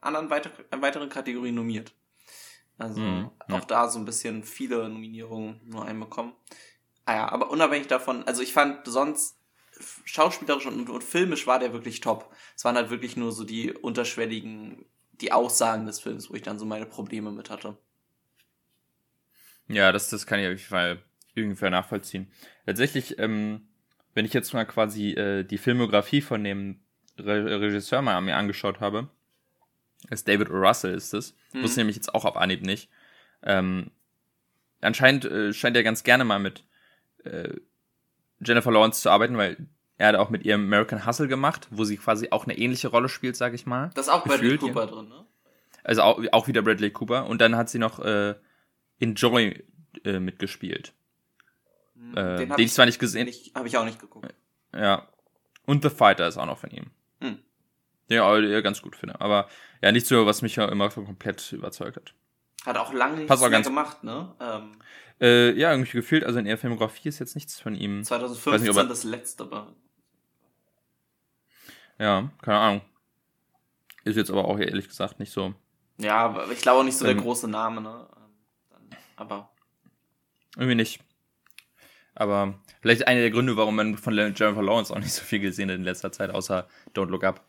anderen weiter, weiteren Kategorien nominiert. Also mhm, auch ja. da so ein bisschen viele Nominierungen nur einbekommen. Ah ja, aber unabhängig davon, also ich fand sonst schauspielerisch und, und filmisch war der wirklich top. Es waren halt wirklich nur so die unterschwelligen, die Aussagen des Films, wo ich dann so meine Probleme mit hatte. Ja, das, das kann ich auf jeden Fall irgendwie nachvollziehen. Tatsächlich, ähm, wenn ich jetzt mal quasi äh, die Filmografie von dem Re Regisseur mal mir angeschaut habe, ist David o. Russell ist es. Mhm. Wusste nämlich jetzt auch auf Anhieb nicht. Ähm, anscheinend äh, scheint er ganz gerne mal mit äh, Jennifer Lawrence zu arbeiten, weil er hat auch mit ihrem American Hustle gemacht, wo sie quasi auch eine ähnliche Rolle spielt, sag ich mal. Das ist auch Bradley Cooper ja. drin, ne? Also auch, auch wieder Bradley Cooper. Und dann hat sie noch äh, in Joy äh, mitgespielt. Hm, äh, den, den ich zwar nicht gesehen. Habe ich auch nicht geguckt. Ja. Und The Fighter ist auch noch von ihm. Hm. Den ich auch ganz gut finde. Aber ja, nicht so, was mich ja immer so komplett überzeugt hat. Hat auch lange nichts mehr gemacht, ne? Ähm, äh, ja, irgendwie gefühlt, also in ihrer Filmografie ist jetzt nichts von ihm. 2015 nicht, er, das letzte war. Ja, keine Ahnung. Ist jetzt aber auch ehrlich gesagt nicht so. Ja, aber ich glaube auch nicht so ähm, der große Name, ne? Aber. Irgendwie nicht. Aber vielleicht einer der Gründe, warum man von Jennifer Lawrence auch nicht so viel gesehen hat in letzter Zeit, außer Don't Look Up.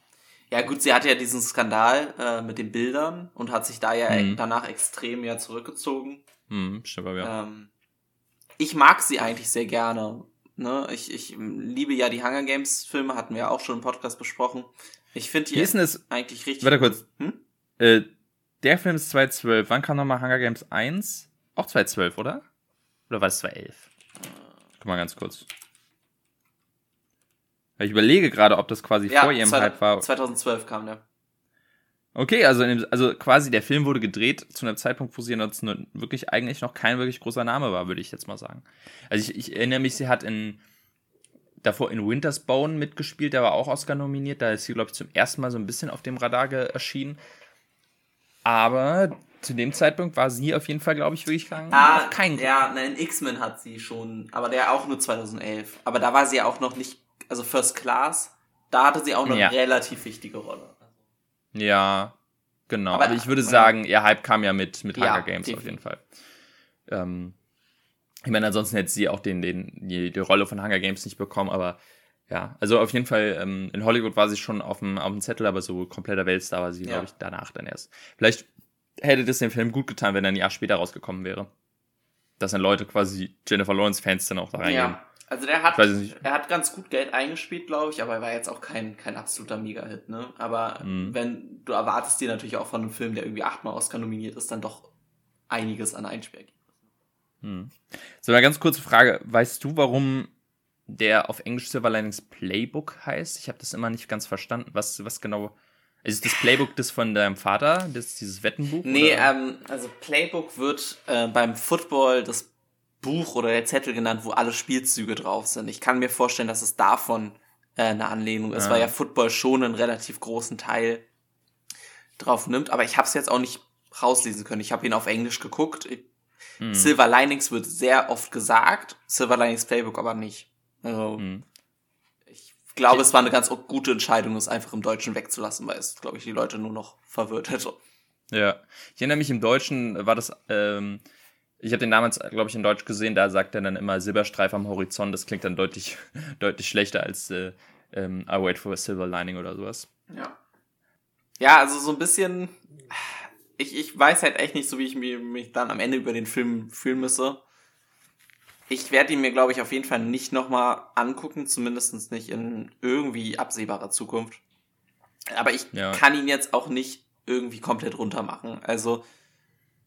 Ja, gut, sie hatte ja diesen Skandal äh, mit den Bildern und hat sich da ja mhm. danach extrem ja zurückgezogen. Mhm, stimmt, ja. Ähm, ich mag sie eigentlich sehr gerne. Ne? Ich, ich liebe ja die Hunger Games Filme, hatten wir ja auch schon im Podcast besprochen. Ich finde die ist es, eigentlich richtig. Warte kurz. Hm? Äh, der Film ist 2012. Wann kam nochmal Hunger Games 1? Auch 2012, oder? Oder war es 2011? Guck mal ganz kurz. Ich überlege gerade, ob das quasi ja, vor ihrem Hype war. 2012 kam der. Okay, also, dem, also quasi der Film wurde gedreht zu einem Zeitpunkt, wo sie jetzt wirklich eigentlich noch kein wirklich großer Name war, würde ich jetzt mal sagen. Also ich, ich erinnere mich, sie hat in davor in Winter's Bone mitgespielt, der war auch Oscar nominiert, da ist sie, glaube ich, zum ersten Mal so ein bisschen auf dem Radar erschienen. Aber zu dem Zeitpunkt war sie auf jeden Fall, glaube ich, wirklich kein. Ah, kein ja, in X-Men hat sie schon, aber der auch nur 2011. Aber da war sie ja auch noch nicht, also First Class, da hatte sie auch noch ja. eine relativ wichtige Rolle. Ja, genau. Aber, Aber ich würde sagen, ihr Hype kam ja mit, mit ja, Hunger Games definitiv. auf jeden Fall. Ähm, ich meine, ansonsten hätte sie auch den, den, die, die Rolle von Hunger Games nicht bekommen, aber ja, also auf jeden Fall, ähm, in Hollywood war sie schon auf dem, auf dem Zettel, aber so kompletter Weltstar war sie, ja. glaube ich, danach dann erst. Vielleicht hätte das dem Film gut getan, wenn er ein Jahr später rausgekommen wäre. Dass dann Leute quasi Jennifer Lawrence-Fans dann auch da reingehen. Ja. Also der hat, er hat ganz gut Geld eingespielt, glaube ich, aber er war jetzt auch kein, kein absoluter Mega-Hit, ne? Aber mhm. wenn du erwartest dir natürlich auch von einem Film, der irgendwie achtmal Oscar nominiert ist, dann doch einiges an Einspielergebnissen. Mhm. So, eine ganz kurze Frage. Weißt du, warum der auf Englisch Silver Linings Playbook heißt? Ich habe das immer nicht ganz verstanden. Was, was genau. Ist das Playbook das von deinem Vater? Das, dieses Wettenbuch? Nee, ähm, also Playbook wird äh, beim Football das Buch oder der Zettel genannt, wo alle Spielzüge drauf sind. Ich kann mir vorstellen, dass es davon äh, eine Anlehnung ist, ja. weil ja Football schon einen relativ großen Teil drauf nimmt. Aber ich habe es jetzt auch nicht rauslesen können. Ich habe ihn auf Englisch geguckt. Hm. Silver Linings wird sehr oft gesagt, Silver Linings Playbook aber nicht. Also, hm. ich glaube, es war eine ganz gute Entscheidung, es einfach im Deutschen wegzulassen, weil es, glaube ich, die Leute nur noch verwirrt hätte. Ja, ich erinnere mich, im Deutschen war das, ähm, ich habe den damals, glaube ich, in Deutsch gesehen, da sagt er dann immer Silberstreif am Horizont, das klingt dann deutlich, deutlich schlechter als äh, ähm, I wait for a silver lining oder sowas. Ja. Ja, also so ein bisschen, ich, ich weiß halt echt nicht so, wie ich mich, mich dann am Ende über den Film fühlen müsse. Ich werde ihn mir, glaube ich, auf jeden Fall nicht nochmal angucken, zumindest nicht in irgendwie absehbarer Zukunft. Aber ich ja. kann ihn jetzt auch nicht irgendwie komplett runter machen. Also,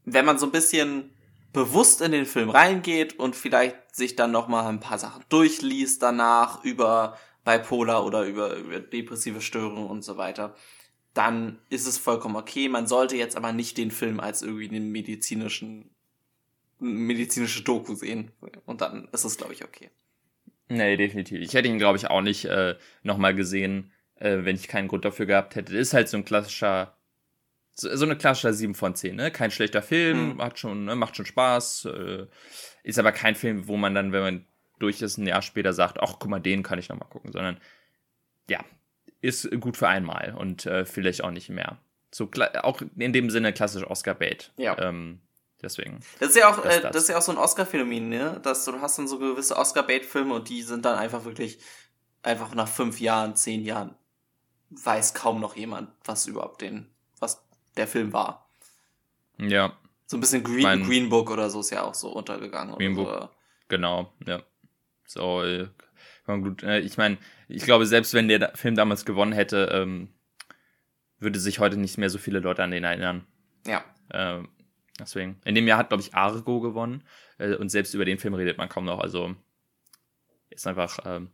wenn man so ein bisschen bewusst in den Film reingeht und vielleicht sich dann nochmal ein paar Sachen durchliest danach über Bipolar oder über, über depressive Störungen und so weiter, dann ist es vollkommen okay. Man sollte jetzt aber nicht den Film als irgendwie den medizinischen, medizinische Doku sehen. Und dann ist es, glaube ich, okay. Nee, definitiv. Ich hätte ihn, glaube ich, auch nicht äh, nochmal gesehen, äh, wenn ich keinen Grund dafür gehabt hätte. Ist halt so ein klassischer, so, so eine klassischer 7 von 10, ne? Kein schlechter Film, hm. hat schon, ne? macht schon Spaß, äh, ist aber kein Film, wo man dann, wenn man durch ist, ein Jahr später sagt, ach, guck mal, den kann ich nochmal gucken, sondern ja, ist gut für einmal und äh, vielleicht auch nicht mehr. So auch in dem Sinne klassisch Oscar-Bait. Ja. Ähm, deswegen. Das ist ja auch, das, äh, das ist ja auch so ein Oscar-Phänomen, ne? Dass du hast dann so gewisse Oscar-Bait-Filme und die sind dann einfach wirklich einfach nach fünf Jahren, zehn Jahren weiß kaum noch jemand, was überhaupt den, der Film war. Ja. So ein bisschen Green, mein, Green Book oder so ist ja auch so untergegangen. Green Book. So. Genau, ja. So, äh, gut. Äh, ich meine, ich glaube, selbst wenn der Film damals gewonnen hätte, ähm, würde sich heute nicht mehr so viele Leute an den erinnern. Ja. Ähm, deswegen. In dem Jahr hat, glaube ich, Argo gewonnen. Äh, und selbst über den Film redet man kaum noch. Also ist einfach, ähm,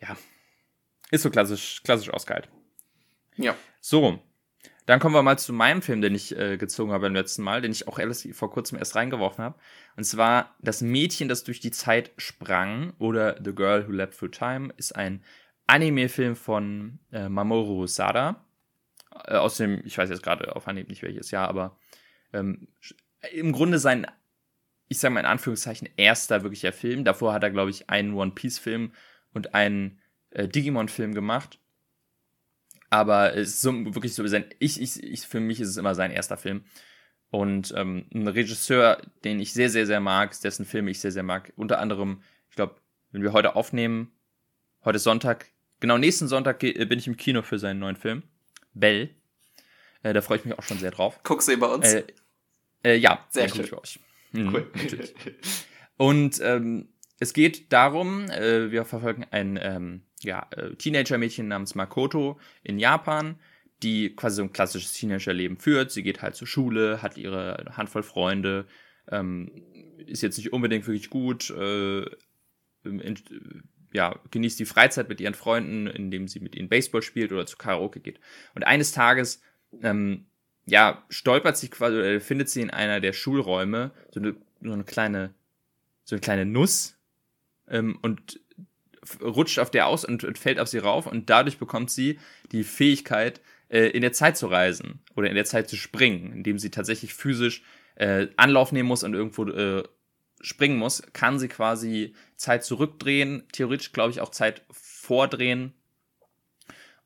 ja, ist so klassisch, klassisch Oscar Ja. So, dann kommen wir mal zu meinem Film, den ich äh, gezogen habe beim letzten Mal, den ich auch ehrlich vor kurzem erst reingeworfen habe. Und zwar Das Mädchen, das durch die Zeit sprang oder The Girl Who Leapt Through Time ist ein Anime-Film von äh, Mamoru Sada. Äh, aus dem, ich weiß jetzt gerade auf Anhieb nicht welches Jahr, aber ähm, im Grunde sein, ich sage mal in Anführungszeichen, erster wirklicher Film. Davor hat er, glaube ich, einen One Piece-Film und einen äh, Digimon-Film gemacht. Aber es ist so, wirklich so sein, ich, ich, ich, für mich ist es immer sein erster Film. Und ähm, ein Regisseur, den ich sehr, sehr, sehr mag, dessen Filme ich sehr, sehr mag. Unter anderem, ich glaube, wenn wir heute aufnehmen, heute ist Sonntag, genau nächsten Sonntag bin ich im Kino für seinen neuen Film, Bell. Äh, da freue ich mich auch schon sehr drauf. Guckst du ihn bei uns? Äh, äh, ja, sehr schön. Mhm, cool. Natürlich. Und ähm, es geht darum, äh, wir verfolgen ein ähm, ja, äh, Teenager-Mädchen namens Makoto in Japan, die quasi so ein klassisches Teenager-Leben führt. Sie geht halt zur Schule, hat ihre Handvoll Freunde, ähm, ist jetzt nicht unbedingt wirklich gut, äh, in, ja, genießt die Freizeit mit ihren Freunden, indem sie mit ihnen Baseball spielt oder zu Karaoke geht. Und eines Tages, ähm, ja, stolpert sie quasi, oder findet sie in einer der Schulräume so eine, so eine kleine, so eine kleine Nuss, ähm, und rutscht auf der aus und, und, fällt auf sie rauf und dadurch bekommt sie die Fähigkeit, äh, in der Zeit zu reisen oder in der Zeit zu springen, indem sie tatsächlich physisch äh, Anlauf nehmen muss und irgendwo äh, springen muss, kann sie quasi Zeit zurückdrehen, theoretisch glaube ich auch Zeit vordrehen.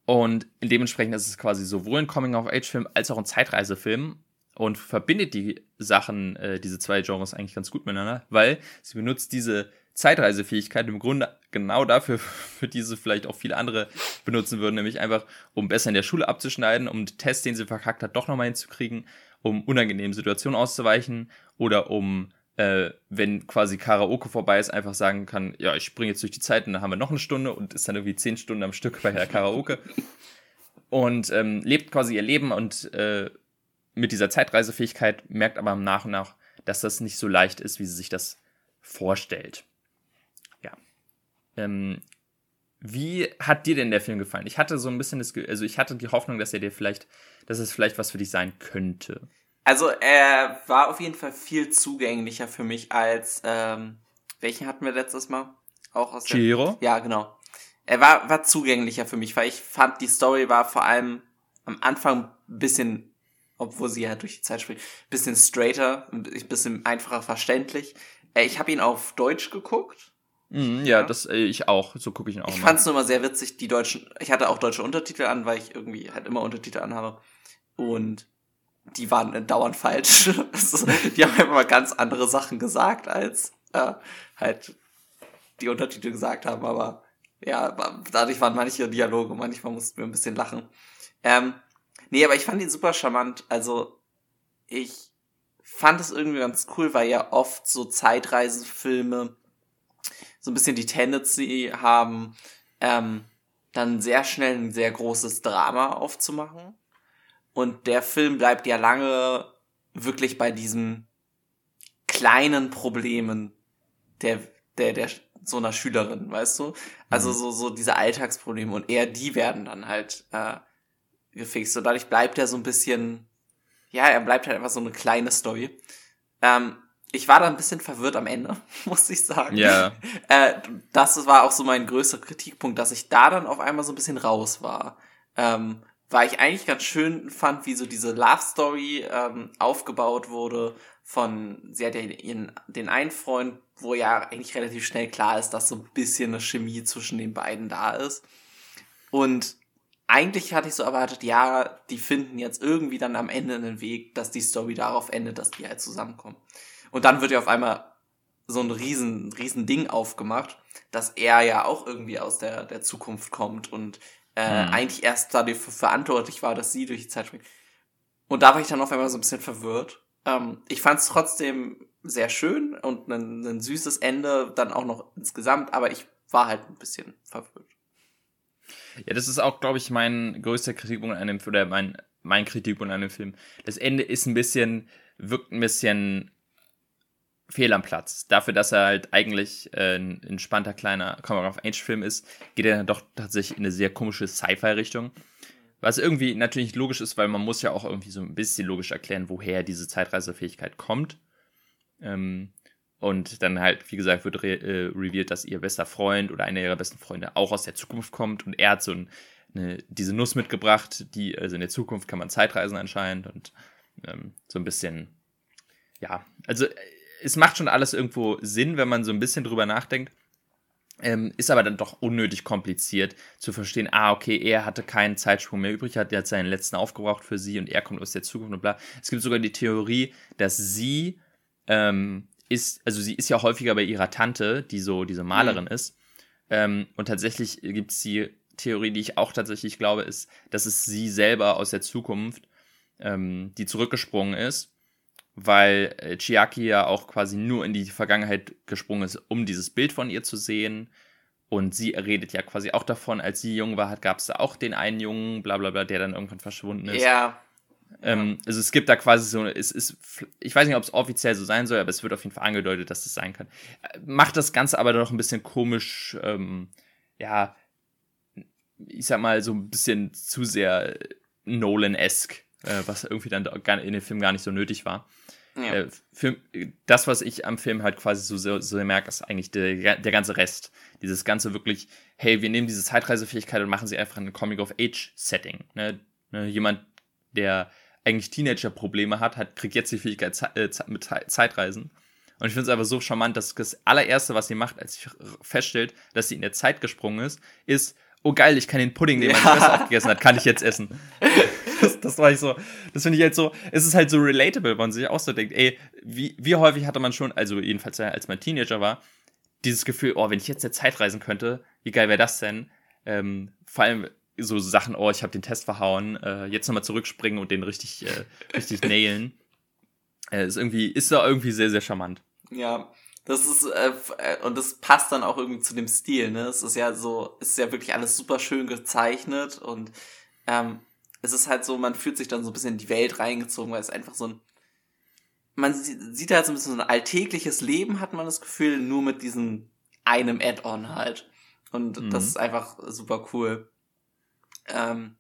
Und dementsprechend ist es quasi sowohl ein Coming-of-Age-Film als auch ein Zeitreisefilm und verbindet die Sachen, äh, diese zwei Genres eigentlich ganz gut miteinander, weil sie benutzt diese Zeitreisefähigkeit im Grunde genau dafür, für diese vielleicht auch viele andere benutzen würden, nämlich einfach, um besser in der Schule abzuschneiden, um den Test, den sie verkackt hat, doch nochmal hinzukriegen, um unangenehmen Situationen auszuweichen oder um, äh, wenn quasi Karaoke vorbei ist, einfach sagen kann, ja, ich springe jetzt durch die Zeit und dann haben wir noch eine Stunde und ist dann irgendwie zehn Stunden am Stück bei der Karaoke. und ähm, lebt quasi ihr Leben und äh, mit dieser Zeitreisefähigkeit merkt aber nach und nach, dass das nicht so leicht ist, wie sie sich das vorstellt. Ähm, wie hat dir denn der Film gefallen? Ich hatte so ein bisschen das, also ich hatte die Hoffnung, dass er dir vielleicht, dass es vielleicht was für dich sein könnte. Also er war auf jeden Fall viel zugänglicher für mich als ähm, welchen hatten wir letztes Mal? Auch aus Chihiro? Ja, genau. er war, war zugänglicher für mich, weil ich fand, die Story war vor allem am Anfang ein bisschen, obwohl sie ja durch die Zeit spricht, bisschen straighter, ein bisschen einfacher verständlich. Äh, ich habe ihn auf Deutsch geguckt. Mhm, ja, ja, das äh, ich auch. So gucke ich ihn auch. Ich fand es nur immer sehr witzig, die deutschen. Ich hatte auch deutsche Untertitel an, weil ich irgendwie halt immer Untertitel anhabe. Und die waren dauernd falsch. die haben immer ganz andere Sachen gesagt, als äh, halt die Untertitel gesagt haben. Aber ja, dadurch waren manche Dialoge, manchmal mussten wir ein bisschen lachen. Ähm, nee, aber ich fand ihn super charmant. Also, ich fand es irgendwie ganz cool, weil ja oft so Zeitreisenfilme so ein bisschen die Tendency haben, ähm, dann sehr schnell ein sehr großes Drama aufzumachen. Und der Film bleibt ja lange wirklich bei diesen kleinen Problemen der, der, der, so einer Schülerin, weißt du? Also mhm. so, so diese Alltagsprobleme und eher die werden dann halt äh, gefixt. Und dadurch bleibt er so ein bisschen, ja, er bleibt halt einfach so eine kleine Story. Ähm, ich war da ein bisschen verwirrt am Ende, muss ich sagen. Ja. Äh, das war auch so mein größter Kritikpunkt, dass ich da dann auf einmal so ein bisschen raus war. Ähm, weil ich eigentlich ganz schön fand, wie so diese Love Story ähm, aufgebaut wurde von, sie hat ja ihren, den einen Freund, wo ja eigentlich relativ schnell klar ist, dass so ein bisschen eine Chemie zwischen den beiden da ist. Und eigentlich hatte ich so erwartet, ja, die finden jetzt irgendwie dann am Ende einen Weg, dass die Story darauf endet, dass die halt zusammenkommen. Und dann wird ja auf einmal so ein riesen, riesen Ding aufgemacht, dass er ja auch irgendwie aus der, der Zukunft kommt und äh, mhm. eigentlich erst dafür verantwortlich war, dass sie durch die Zeit springt. Und da war ich dann auf einmal so ein bisschen verwirrt. Ähm, ich fand es trotzdem sehr schön und ein, ein süßes Ende dann auch noch insgesamt, aber ich war halt ein bisschen verwirrt. Ja, das ist auch, glaube ich, mein größter Kritikpunkt an dem oder mein, mein Kritikpunkt an dem Film. Das Ende ist ein bisschen, wirkt ein bisschen fehl am Platz. Dafür, dass er halt eigentlich äh, ein entspannter kleiner Coming-of-Age-Film ist, geht er dann doch tatsächlich in eine sehr komische Sci-Fi-Richtung. Was irgendwie natürlich logisch ist, weil man muss ja auch irgendwie so ein bisschen logisch erklären, woher diese Zeitreisefähigkeit kommt. Ähm, und dann halt, wie gesagt, wird re äh, revealed, dass ihr bester Freund oder einer ihrer besten Freunde auch aus der Zukunft kommt und er hat so ein, eine, diese Nuss mitgebracht, die, also in der Zukunft kann man Zeitreisen anscheinend und ähm, so ein bisschen, ja, also es macht schon alles irgendwo Sinn, wenn man so ein bisschen drüber nachdenkt. Ähm, ist aber dann doch unnötig kompliziert zu verstehen, ah, okay, er hatte keinen Zeitsprung mehr übrig, hat jetzt seinen letzten aufgebraucht für sie und er kommt aus der Zukunft und bla. Es gibt sogar die Theorie, dass sie ähm, ist, also sie ist ja häufiger bei ihrer Tante, die so diese Malerin mhm. ist. Ähm, und tatsächlich gibt es die Theorie, die ich auch tatsächlich glaube, ist, dass es sie selber aus der Zukunft, ähm, die zurückgesprungen ist weil äh, Chiaki ja auch quasi nur in die Vergangenheit gesprungen ist, um dieses Bild von ihr zu sehen. Und sie redet ja quasi auch davon, als sie jung war, gab es da auch den einen Jungen, bla bla bla, der dann irgendwann verschwunden ist. Ja. Ähm, also es gibt da quasi so, es ist, ich weiß nicht, ob es offiziell so sein soll, aber es wird auf jeden Fall angedeutet, dass es sein kann. Macht das Ganze aber doch ein bisschen komisch, ähm, ja, ich sag mal, so ein bisschen zu sehr Nolan-esque, äh, was irgendwie dann in dem Film gar nicht so nötig war. Ja. Äh, für, das, was ich am Film halt quasi so, so, so merke, ist eigentlich der, der ganze Rest. Dieses ganze wirklich, hey, wir nehmen diese Zeitreisefähigkeit und machen sie einfach in ein Coming-of-Age-Setting. Ne? Ne? Jemand, der eigentlich Teenager-Probleme hat, hat, kriegt jetzt die Fähigkeit äh, mit Zeitreisen. Und ich finde es einfach so charmant, dass das allererste, was sie macht, als sie feststellt, dass sie in der Zeit gesprungen ist, ist, oh geil, ich kann den Pudding, den ja. meine Schwester aufgegessen hat, kann ich jetzt essen. Das, war ich so, das finde ich halt so, es ist halt so relatable, wenn man sich auch so denkt, ey, wie, wie häufig hatte man schon, also jedenfalls als man Teenager war, dieses Gefühl, oh, wenn ich jetzt der Zeit reisen könnte, wie geil wäre das denn? Ähm, vor allem so Sachen, oh, ich habe den Test verhauen, äh, jetzt nochmal zurückspringen und den richtig, äh, richtig nailen. Äh, ist irgendwie, ist da irgendwie sehr, sehr charmant. Ja, das ist, äh, äh, und das passt dann auch irgendwie zu dem Stil, ne? Es ist ja so, es ist ja wirklich alles super schön gezeichnet und ähm, es ist halt so, man fühlt sich dann so ein bisschen in die Welt reingezogen, weil es einfach so ein, man sieht halt so ein bisschen so ein alltägliches Leben, hat man das Gefühl, nur mit diesem einem Add-on halt. Und mhm. das ist einfach super cool. Ähm,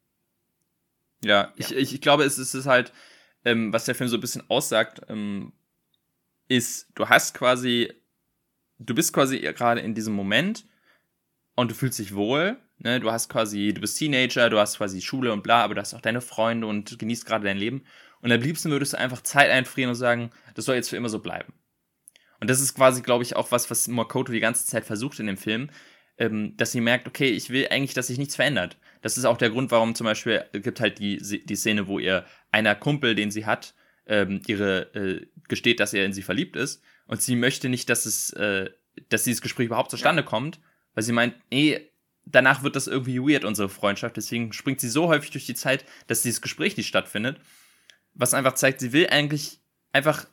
ja, ja, Ich, ich, ich glaube, es ist halt, ähm, was der Film so ein bisschen aussagt, ähm, ist, du hast quasi, du bist quasi gerade in diesem Moment, und du fühlst dich wohl. Ne? Du hast quasi, du bist Teenager, du hast quasi Schule und bla, aber du hast auch deine Freunde und genießt gerade dein Leben. Und am liebsten würdest du einfach Zeit einfrieren und sagen, das soll jetzt für immer so bleiben. Und das ist quasi, glaube ich, auch was, was Makoto die ganze Zeit versucht in dem Film, ähm, dass sie merkt, okay, ich will eigentlich, dass sich nichts verändert. Das ist auch der Grund, warum zum Beispiel es gibt halt die, die Szene, wo ihr einer Kumpel, den sie hat, ähm, ihre äh, gesteht, dass er in sie verliebt ist und sie möchte nicht, dass es, äh, dass dieses Gespräch überhaupt zustande ja. kommt, weil sie meint, nee, danach wird das irgendwie weird unsere Freundschaft. Deswegen springt sie so häufig durch die Zeit, dass dieses Gespräch nicht stattfindet, was einfach zeigt, sie will eigentlich einfach,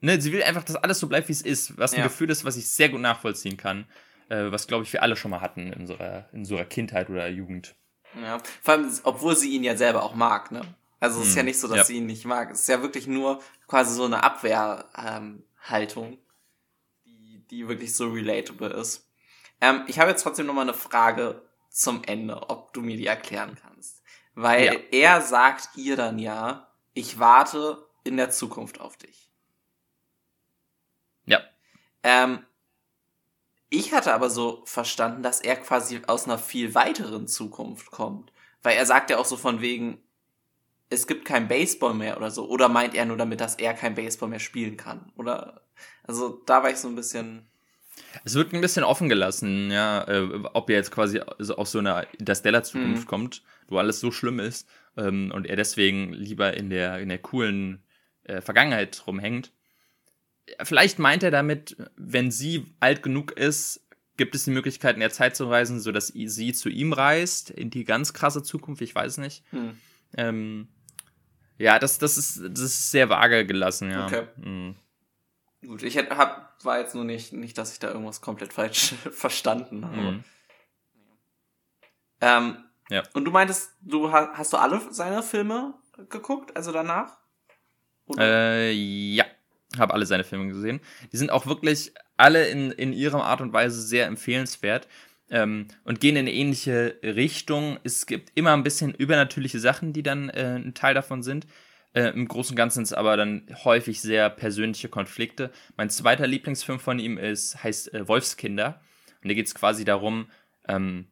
ne, sie will einfach, dass alles so bleibt, wie es ist, was ein ja. Gefühl ist, was ich sehr gut nachvollziehen kann, äh, was glaube ich wir alle schon mal hatten in unserer in unserer Kindheit oder Jugend. Ja, vor allem, obwohl sie ihn ja selber auch mag, ne? Also es ist ja hm, nicht so, dass ja. sie ihn nicht mag. Es ist ja wirklich nur quasi so eine Abwehrhaltung, ähm, die, die wirklich so relatable ist. Ähm, ich habe jetzt trotzdem noch mal eine Frage zum Ende, ob du mir die erklären kannst. Weil ja. er sagt ihr dann ja, ich warte in der Zukunft auf dich. Ja. Ähm, ich hatte aber so verstanden, dass er quasi aus einer viel weiteren Zukunft kommt. Weil er sagt ja auch so von wegen, es gibt kein Baseball mehr oder so. Oder meint er nur damit, dass er kein Baseball mehr spielen kann? Oder, also da war ich so ein bisschen. Es wird ein bisschen offen gelassen, ja, äh, ob er jetzt quasi aus so einer Interstellar-Zukunft mhm. kommt, wo alles so schlimm ist ähm, und er deswegen lieber in der, in der coolen äh, Vergangenheit rumhängt. Vielleicht meint er damit, wenn sie alt genug ist, gibt es die Möglichkeit, in der Zeit zu reisen, sodass sie zu ihm reist, in die ganz krasse Zukunft, ich weiß nicht. Mhm. Ähm, ja, das, das, ist, das ist sehr vage gelassen, ja. Okay. Mhm. Gut, ich hab, war jetzt nur nicht, nicht, dass ich da irgendwas komplett falsch verstanden habe. Mhm. Ähm, ja. Und du meintest, du hast, hast du alle seine Filme geguckt, also danach? Äh, ja, habe alle seine Filme gesehen. Die sind auch wirklich alle in, in ihrer Art und Weise sehr empfehlenswert ähm, und gehen in eine ähnliche Richtung. Es gibt immer ein bisschen übernatürliche Sachen, die dann äh, ein Teil davon sind. Äh, Im Großen und Ganzen es aber dann häufig sehr persönliche Konflikte. Mein zweiter Lieblingsfilm von ihm ist, heißt äh, Wolfskinder. Und da geht es quasi darum, ähm,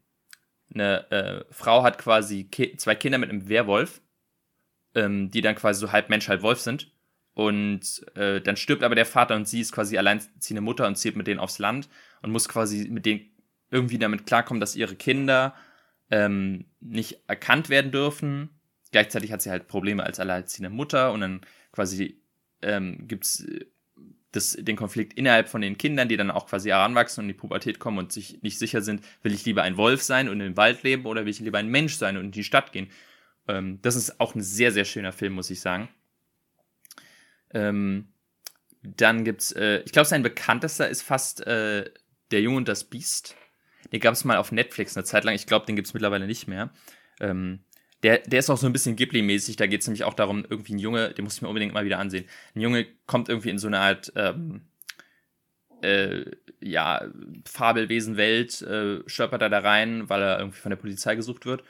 eine äh, Frau hat quasi ki zwei Kinder mit einem Werwolf, ähm, die dann quasi so halb Mensch, halb Wolf sind. Und äh, dann stirbt aber der Vater und sie ist quasi alleinziehende Mutter und zieht mit denen aufs Land und muss quasi mit denen irgendwie damit klarkommen, dass ihre Kinder ähm, nicht erkannt werden dürfen gleichzeitig hat sie halt Probleme als alleinerziehende Mutter und dann quasi ähm, gibt es äh, den Konflikt innerhalb von den Kindern, die dann auch quasi heranwachsen und in die Pubertät kommen und sich nicht sicher sind, will ich lieber ein Wolf sein und im Wald leben oder will ich lieber ein Mensch sein und in die Stadt gehen. Ähm, das ist auch ein sehr, sehr schöner Film, muss ich sagen. Ähm, dann gibt's, äh, ich glaube, sein bekanntester ist fast äh, Der Junge und das Biest. Den gab es mal auf Netflix eine Zeit lang. Ich glaube, den gibt es mittlerweile nicht mehr. Ähm, der, der ist auch so ein bisschen Ghibli-mäßig. Da geht es nämlich auch darum, irgendwie ein Junge, den muss ich mir unbedingt mal wieder ansehen. Ein Junge kommt irgendwie in so eine Art, ähm, äh, ja, Fabelwesenwelt, äh, stolpert er da rein, weil er irgendwie von der Polizei gesucht wird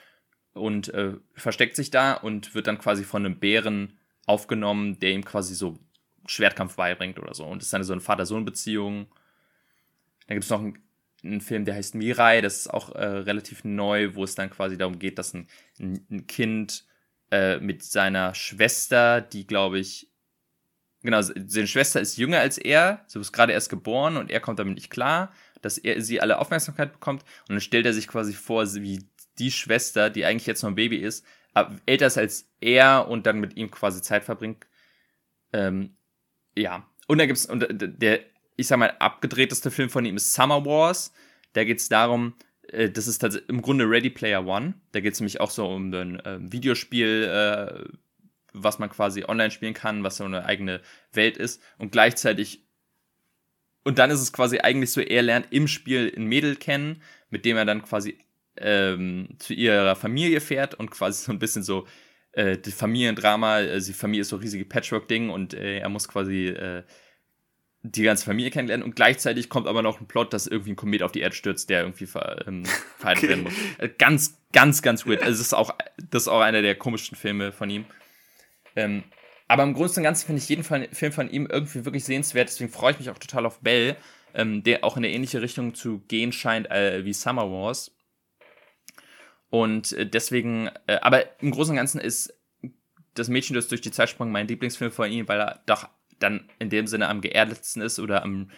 und äh, versteckt sich da und wird dann quasi von einem Bären aufgenommen, der ihm quasi so Schwertkampf beibringt oder so. Und das ist dann so eine Vater-Sohn-Beziehung. Dann gibt es noch einen ein Film, der heißt Mirai, das ist auch äh, relativ neu, wo es dann quasi darum geht, dass ein, ein Kind äh, mit seiner Schwester, die glaube ich, genau, seine Schwester ist jünger als er, sie ist gerade erst geboren und er kommt damit nicht klar, dass er sie alle Aufmerksamkeit bekommt und dann stellt er sich quasi vor, wie die Schwester, die eigentlich jetzt noch ein Baby ist, älter ist als er und dann mit ihm quasi Zeit verbringt. Ähm, ja. Und dann gibt's, und der ich sag mal, abgedrehteste Film von ihm ist Summer Wars. Da geht es darum, äh, das ist im Grunde Ready Player One. Da geht es nämlich auch so um ein äh, Videospiel, äh, was man quasi online spielen kann, was so eine eigene Welt ist. Und gleichzeitig, und dann ist es quasi eigentlich so, er lernt im Spiel ein Mädel kennen, mit dem er dann quasi ähm, zu ihrer Familie fährt und quasi so ein bisschen so äh, die Familiendrama, äh, die Familie ist so riesige Patchwork-Ding und äh, er muss quasi die ganze Familie kennenlernen und gleichzeitig kommt aber noch ein Plot, dass irgendwie ein Komet auf die Erde stürzt, der irgendwie ver, ähm, verheilt werden muss. Äh, ganz, ganz, ganz weird. Also, das ist auch, das ist auch einer der komischsten Filme von ihm. Ähm, aber im Großen und Ganzen finde ich jeden Film von ihm irgendwie wirklich sehenswert, deswegen freue ich mich auch total auf Bell. ähm, der auch in eine ähnliche Richtung zu gehen scheint äh, wie Summer Wars. Und äh, deswegen, äh, aber im Großen und Ganzen ist das Mädchen, das durch die Zeit sprang, mein Lieblingsfilm von ihm, weil er doch dann in dem Sinne am geerdetsten ist oder am,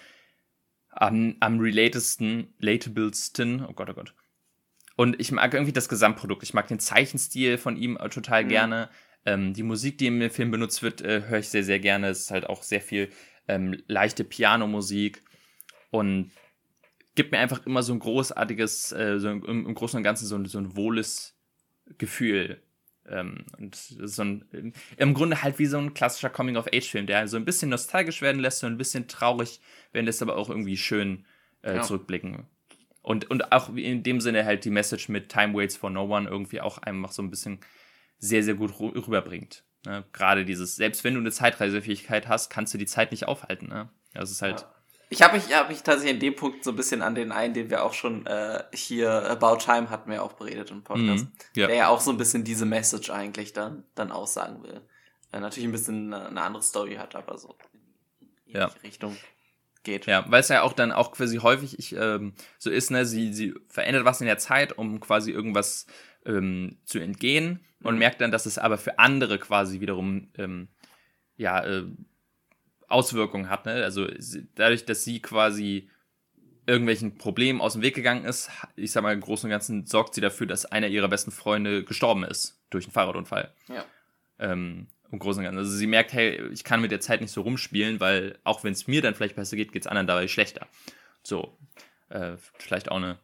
am, am relatesten, latablesten, oh Gott, oh Gott. Und ich mag irgendwie das Gesamtprodukt. Ich mag den Zeichenstil von ihm total mhm. gerne. Ähm, die Musik, die im Film benutzt wird, äh, höre ich sehr, sehr gerne. Es ist halt auch sehr viel ähm, leichte Pianomusik und gibt mir einfach immer so ein großartiges, äh, so im, im, Großen und Ganzen so ein, so ein wohles Gefühl. Ähm, und so ein, im Grunde halt wie so ein klassischer Coming-of-Age-Film, der so ein bisschen nostalgisch werden lässt, so ein bisschen traurig werden lässt, aber auch irgendwie schön äh, ja. zurückblicken. Und, und auch in dem Sinne halt die Message mit Time Waits for No One irgendwie auch einfach so ein bisschen sehr, sehr gut rüberbringt. Ne? Gerade dieses, selbst wenn du eine Zeitreisefähigkeit hast, kannst du die Zeit nicht aufhalten. Ne? Das ist halt. Ja. Ich habe mich, hab mich tatsächlich in dem Punkt so ein bisschen an den einen, den wir auch schon äh, hier About Time hatten wir auch beredet im Podcast, mhm, ja. der ja auch so ein bisschen diese Message eigentlich dann, dann aussagen will. Äh, natürlich ein bisschen eine, eine andere Story hat, aber so in ja. Richtung geht. Ja, weil es ja auch dann auch quasi häufig ich, ähm, so ist, ne, sie, sie verändert was in der Zeit, um quasi irgendwas ähm, zu entgehen und mhm. merkt dann, dass es aber für andere quasi wiederum ähm, ja äh, Auswirkungen hat. Ne? Also dadurch, dass sie quasi irgendwelchen Problemen aus dem Weg gegangen ist, ich sag mal, im Großen und Ganzen sorgt sie dafür, dass einer ihrer besten Freunde gestorben ist durch einen Fahrradunfall. Ja. Ähm, im Großen und Ganzen. Also sie merkt, hey, ich kann mit der Zeit nicht so rumspielen, weil auch wenn es mir dann vielleicht besser geht, geht es anderen dabei schlechter. So, äh, vielleicht auch eine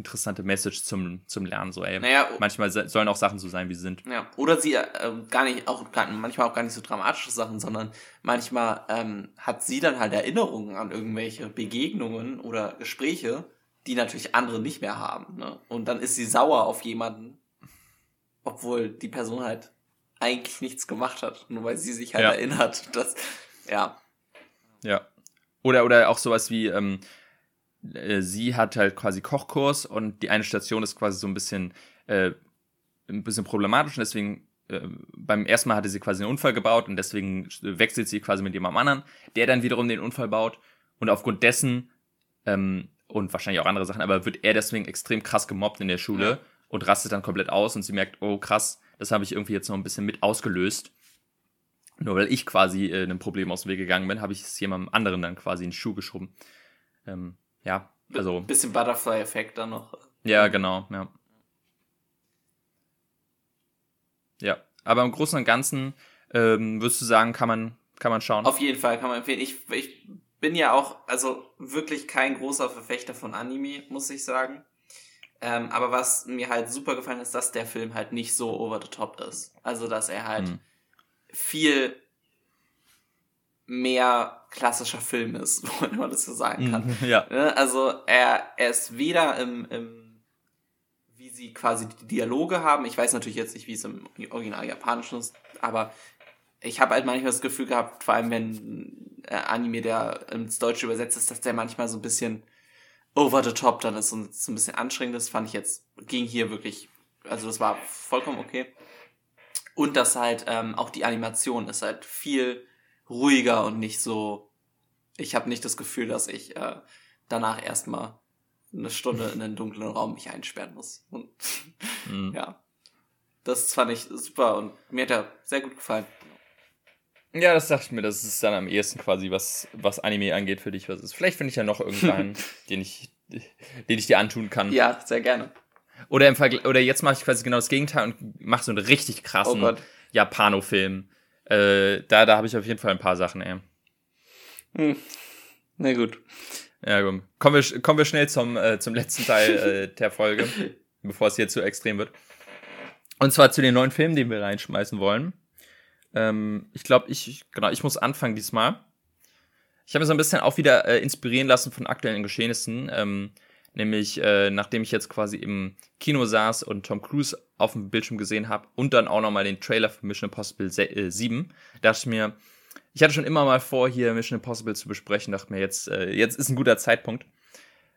interessante Message zum, zum Lernen. So, ey, naja, manchmal sollen auch Sachen so sein, wie sie sind. Ja, oder sie äh, gar nicht, auch gar, manchmal auch gar nicht so dramatische Sachen, sondern manchmal ähm, hat sie dann halt Erinnerungen an irgendwelche Begegnungen oder Gespräche, die natürlich andere nicht mehr haben. Ne? Und dann ist sie sauer auf jemanden, obwohl die Person halt eigentlich nichts gemacht hat, nur weil sie sich halt ja. erinnert. Das, ja. Ja. Oder, oder auch sowas wie, ähm, äh, sie hat halt quasi Kochkurs und die eine Station ist quasi so ein bisschen, äh, ein bisschen problematisch und deswegen äh, beim ersten Mal hatte sie quasi einen Unfall gebaut und deswegen wechselt sie quasi mit jemandem anderen, der dann wiederum den Unfall baut und aufgrund dessen ähm, und wahrscheinlich auch andere Sachen, aber wird er deswegen extrem krass gemobbt in der Schule ja. und rastet dann komplett aus und sie merkt, oh krass, das habe ich irgendwie jetzt noch ein bisschen mit ausgelöst. Nur weil ich quasi äh, einem Problem aus dem Weg gegangen bin, habe ich es jemandem anderen dann quasi in den Schuh geschoben. Ähm, ja, also. Bisschen Butterfly-Effekt dann noch. Ja, genau, ja. Ja, aber im Großen und Ganzen ähm, würdest du sagen, kann man, kann man schauen? Auf jeden Fall kann man empfehlen. Ich, ich bin ja auch, also wirklich kein großer Verfechter von Anime, muss ich sagen. Ähm, aber was mir halt super gefallen ist, dass der Film halt nicht so over the top ist. Also, dass er halt hm. viel mehr klassischer Film ist, wenn man das so sagen kann. Mhm, ja. Ne? Also er, er ist weder im, im, wie sie quasi die Dialoge haben, ich weiß natürlich jetzt nicht, wie es im Original Japanischen ist, aber ich habe halt manchmal das Gefühl gehabt, vor allem wenn äh, Anime, der ins Deutsche übersetzt ist, dass der manchmal so ein bisschen over the top dann ist und so ein bisschen anstrengend ist, fand ich jetzt, ging hier wirklich, also das war vollkommen okay. Und dass halt ähm, auch die Animation ist halt viel ruhiger und nicht so. Ich habe nicht das Gefühl, dass ich äh, danach erstmal eine Stunde in einen dunklen Raum mich einsperren muss. Und mhm. ja, das fand ich super und mir hat er sehr gut gefallen. Ja, das dachte ich mir, das ist dann am ehesten quasi, was, was Anime angeht für dich, was ist. Vielleicht finde ich ja noch irgendeinen, den ich, den ich dir antun kann. Ja, sehr gerne. Oder im Vergleich, oder jetzt mache ich quasi genau das Gegenteil und mache so einen richtig krassen oh Japano-Film. Äh, da da habe ich auf jeden Fall ein paar Sachen, ey. Hm. Na gut. Ja, gut. Kommen wir, kommen wir schnell zum, äh, zum letzten Teil äh, der Folge, bevor es hier zu extrem wird. Und zwar zu den neuen Filmen, die wir reinschmeißen wollen. Ähm, ich glaube, ich, genau, ich muss anfangen diesmal. Ich habe mir so ein bisschen auch wieder äh, inspirieren lassen von aktuellen Geschehnissen. Ähm, Nämlich, äh, nachdem ich jetzt quasi im Kino saß und Tom Cruise auf dem Bildschirm gesehen habe und dann auch nochmal den Trailer für Mission Impossible 7, äh, dachte ich mir, ich hatte schon immer mal vor, hier Mission Impossible zu besprechen, dachte mir, jetzt, äh, jetzt ist ein guter Zeitpunkt.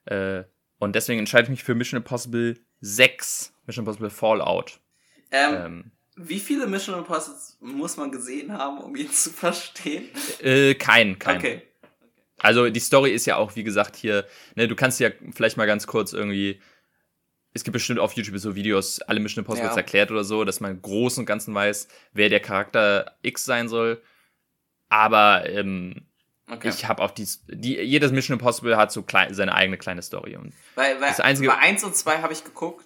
Äh, und deswegen entscheide ich mich für Mission Impossible 6, Mission Impossible Fallout. Ähm, ähm, wie viele Mission Impossible muss man gesehen haben, um ihn zu verstehen? Äh, kein, kein. Okay. Also die Story ist ja auch, wie gesagt, hier, ne, du kannst ja vielleicht mal ganz kurz irgendwie. Es gibt bestimmt auf YouTube so Videos, alle Mission Impossible Ja. erklärt oder so, dass man im Großen und Ganzen weiß, wer der Charakter X sein soll. Aber ähm, Okay. ich habe auf die, die, jedes Mission Impossible hat so klein, seine eigene kleine Story. Und weil, weil das Einzige- bei 1 und 2 habe ich geguckt.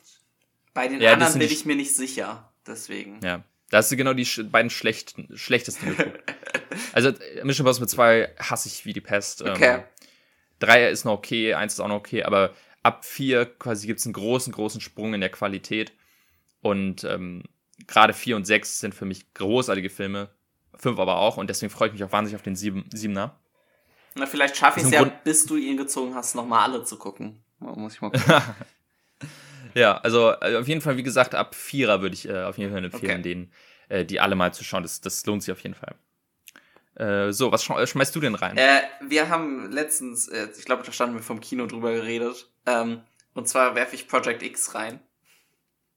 Bei den Ja, anderen bin ich mir nicht sicher. Deswegen. ja, da hast du genau die beiden schlechten, schlechtesten geguckt. also äh, Mission Impossible 2 hasse ich wie die Pest. Ähm, Okay. 3 ist noch okay, 1 ist auch noch okay, aber ab 4 quasi gibt es einen großen, großen Sprung in der Qualität. Und ähm, gerade 4 und 6 sind für mich großartige Filme. 5 aber auch und deswegen freue ich mich auch wahnsinnig auf den 7, 7er. Na, vielleicht schaffe ich es ja, Grund- bis du ihn gezogen hast, nochmal alle zu gucken. Muss ich mal gucken. Ja, also äh, auf jeden Fall, wie gesagt, ab 4er würde ich äh, auf jeden Fall empfehlen, Okay. den, äh, die alle mal zu schauen. Das, das lohnt sich auf jeden Fall. Äh, so, was sch schmeißt du denn rein? Äh, wir haben letztens, äh, ich glaube, da standen wir vom Kino drüber geredet. Ähm, und zwar werfe ich Project X rein.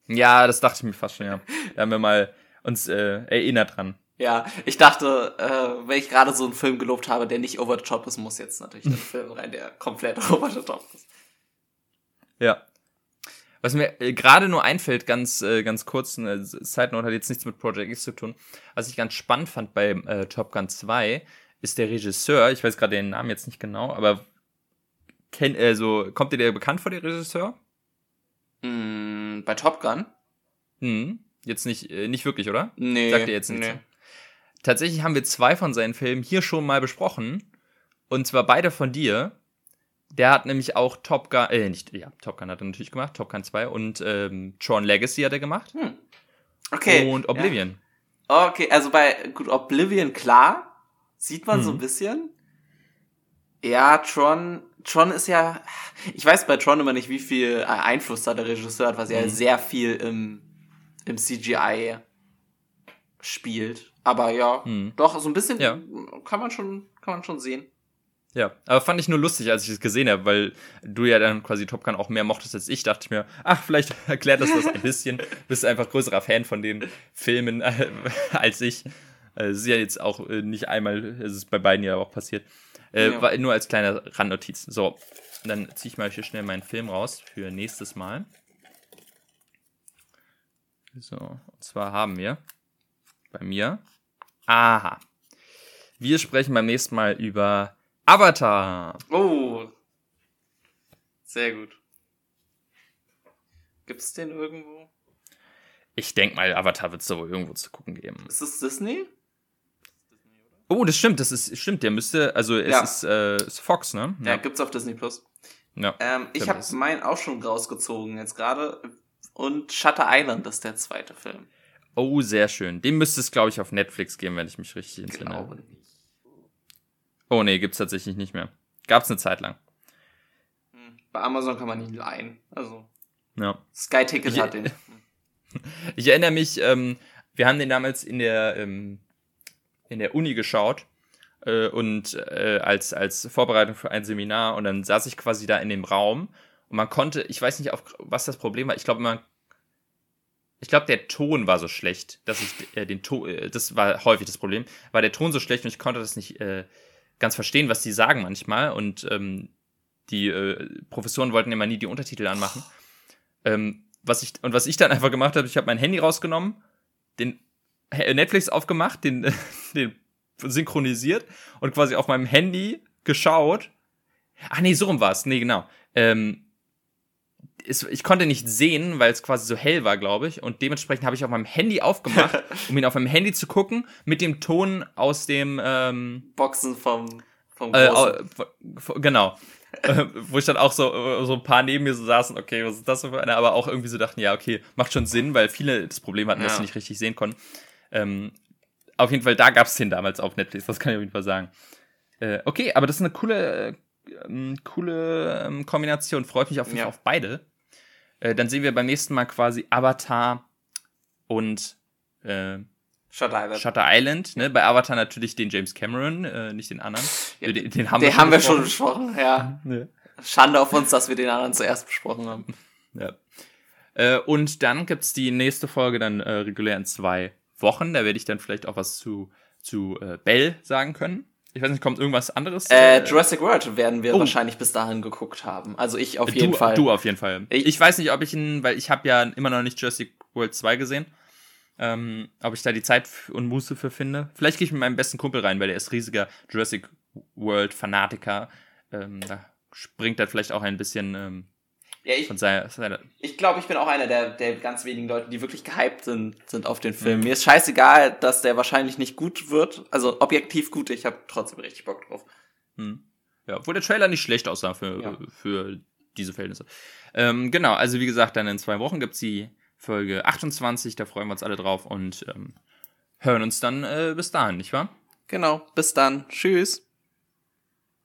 Ja, das dachte ich mir fast schon, ja. Da haben wir mal uns äh, erinnert dran. Ja, ich dachte, äh, wenn ich gerade so einen Film gelobt habe, der nicht over the top ist, muss jetzt natürlich ein Film rein, der komplett over the top ist. Ja. Was mir äh, gerade nur einfällt, ganz, äh, ganz kurz, eine Side Note hat jetzt nichts mit Project X zu tun. Was ich ganz spannend fand bei äh, Top Gun 2, ist der Regisseur, ich weiß gerade den Namen jetzt nicht genau, aber kenn, äh, so, kommt dir der bekannt vor, der Regisseur? Mm, bei Top Gun? Hm, jetzt nicht, äh, nicht wirklich, oder? Nee. Sagt dir jetzt nichts. nee. Tatsächlich haben wir zwei von seinen Filmen hier schon mal besprochen. Und zwar beide von dir. Der hat nämlich auch Top Gun, äh, nicht, ja, Top Gun hat er natürlich gemacht, Top Gun 2 und ähm, Tron Legacy hat er gemacht. Hm. Okay. Und Oblivion. Ja. Okay, also bei gut, Oblivion, klar, sieht man so ein Mhm. bisschen. Ja, Tron, Tron ist ja, ich weiß bei Tron immer nicht, wie viel äh, Einfluss da der Regisseur hat, was ja Mhm. sehr viel im, im CGI spielt. Aber ja, Mhm. doch, so ein bisschen Ja. kann man schon, kann man schon sehen. Ja, aber fand ich nur lustig, als ich es gesehen habe, weil du ja dann quasi Top Gun auch mehr mochtest als ich, dachte ich mir, ach, vielleicht erklärt das das ein bisschen. Bist einfach größerer Fan von den Filmen äh, als ich. Äh, Es ist ja jetzt auch äh, nicht einmal, es ist bei beiden ja auch passiert. Äh, Ja. war nur als kleine Randnotiz. So, dann ziehe ich mal hier schnell meinen Film raus für nächstes Mal. So, und zwar haben wir bei mir. Aha. Wir sprechen beim nächsten Mal über Avatar. Oh. Sehr gut. Gibt's den irgendwo? Ich denke mal, Avatar wird es wohl irgendwo zu gucken geben. Ist es Disney? Oh, das stimmt, das ist stimmt. Der müsste, also es Ja. ist, äh, ist Fox, ne? Ja, gibt's auf Disney Plus. ja. Ähm, ich habe meinen auch schon rausgezogen jetzt gerade. Und Shutter Island ist der zweite Film. Oh, sehr schön. Dem müsste es, glaube ich, auf Netflix geben, wenn ich mich richtig Ich entsinne. glaube nicht. Oh nee, gibt's tatsächlich nicht mehr. Gab's eine Zeit lang. Hm. Bei Amazon kann man ihn leihen. Also Ja. Sky Ticket Ich- hat den. Ich erinnere mich, ähm, wir haben den damals in der, ähm, in der Uni geschaut äh, und äh, als, als Vorbereitung für ein Seminar und dann saß ich quasi da in dem Raum und man konnte, ich weiß nicht, auf, was das Problem war, ich glaube, man, ich glaube, der Ton war so schlecht, dass ich äh, den Ton, äh, das war häufig das Problem, war der Ton so schlecht und ich konnte das nicht äh, ganz verstehen, was die sagen manchmal und ähm, die äh, Professoren wollten immer nie die Untertitel anmachen. Ähm, was ich, und was ich dann einfach gemacht habe, ich habe mein Handy rausgenommen, den He- Netflix aufgemacht, den, den synchronisiert und quasi auf meinem Handy geschaut. Ach nee, so rum war es. Nee, genau. Ähm, es, ich konnte nicht sehen, weil es quasi so hell war, glaube ich. Und dementsprechend habe ich auf meinem Handy aufgemacht, um ihn auf meinem Handy zu gucken, mit dem Ton aus dem ähm, Boxen vom, vom äh, genau. Äh, Wo ich dann auch so, äh, so ein paar neben mir so saßen, okay, was ist das für eine, aber auch irgendwie so dachten, ja, okay, macht schon Sinn, weil viele das Problem hatten, dass Ja. sie nicht richtig sehen konnten. Ähm, auf jeden Fall, da gab es den damals auf Netflix, das kann ich auf jeden Fall sagen. Äh, okay, aber das ist eine coole, äh, coole ähm, Kombination, freut mich auf Ja. Auf beide. Äh, dann sehen wir beim nächsten Mal quasi Avatar und äh, Shutter Island. Shutter Island, ne? Bei Avatar natürlich den James Cameron, äh, nicht den anderen. Ja, den, den haben Den wir haben wir schon besprochen. besprochen, ja. Ja. Schande auf uns, dass wir den anderen zuerst besprochen haben. Ja. Äh, und dann gibt's die nächste Folge dann äh, regulär in zwei Wochen. Da werde ich dann vielleicht auch was zu, zu äh, Bell sagen können. Ich weiß nicht, kommt irgendwas anderes? Äh, Jurassic World werden wir oh. wahrscheinlich bis dahin geguckt haben. Also ich auf jeden du, Fall. Du auf jeden Fall. Ich, ich weiß nicht, ob ich ihn, weil ich habe ja immer noch nicht Jurassic World 2 gesehen. Ähm, ob ich da die Zeit und Muße für finde. Vielleicht gehe ich mit meinem besten Kumpel rein, weil der ist riesiger Jurassic World Fanatiker. Ähm, da springt er vielleicht auch ein bisschen ähm, ja, ich, ich glaube, ich bin auch einer der, der ganz wenigen Leute, die wirklich gehypt sind, sind auf den Film. Mhm. Mir ist scheißegal, dass der wahrscheinlich nicht gut wird. Also objektiv gut, ich habe trotzdem richtig Bock drauf. Mhm. Ja, obwohl der Trailer nicht schlecht aussah für, ja. für diese Verhältnisse. Ähm, genau, also wie gesagt, dann in zwei Wochen gibt's die Folge 28, da freuen wir uns alle drauf und ähm, hören uns dann äh, bis dahin, nicht wahr? Genau, bis dann. Tschüss.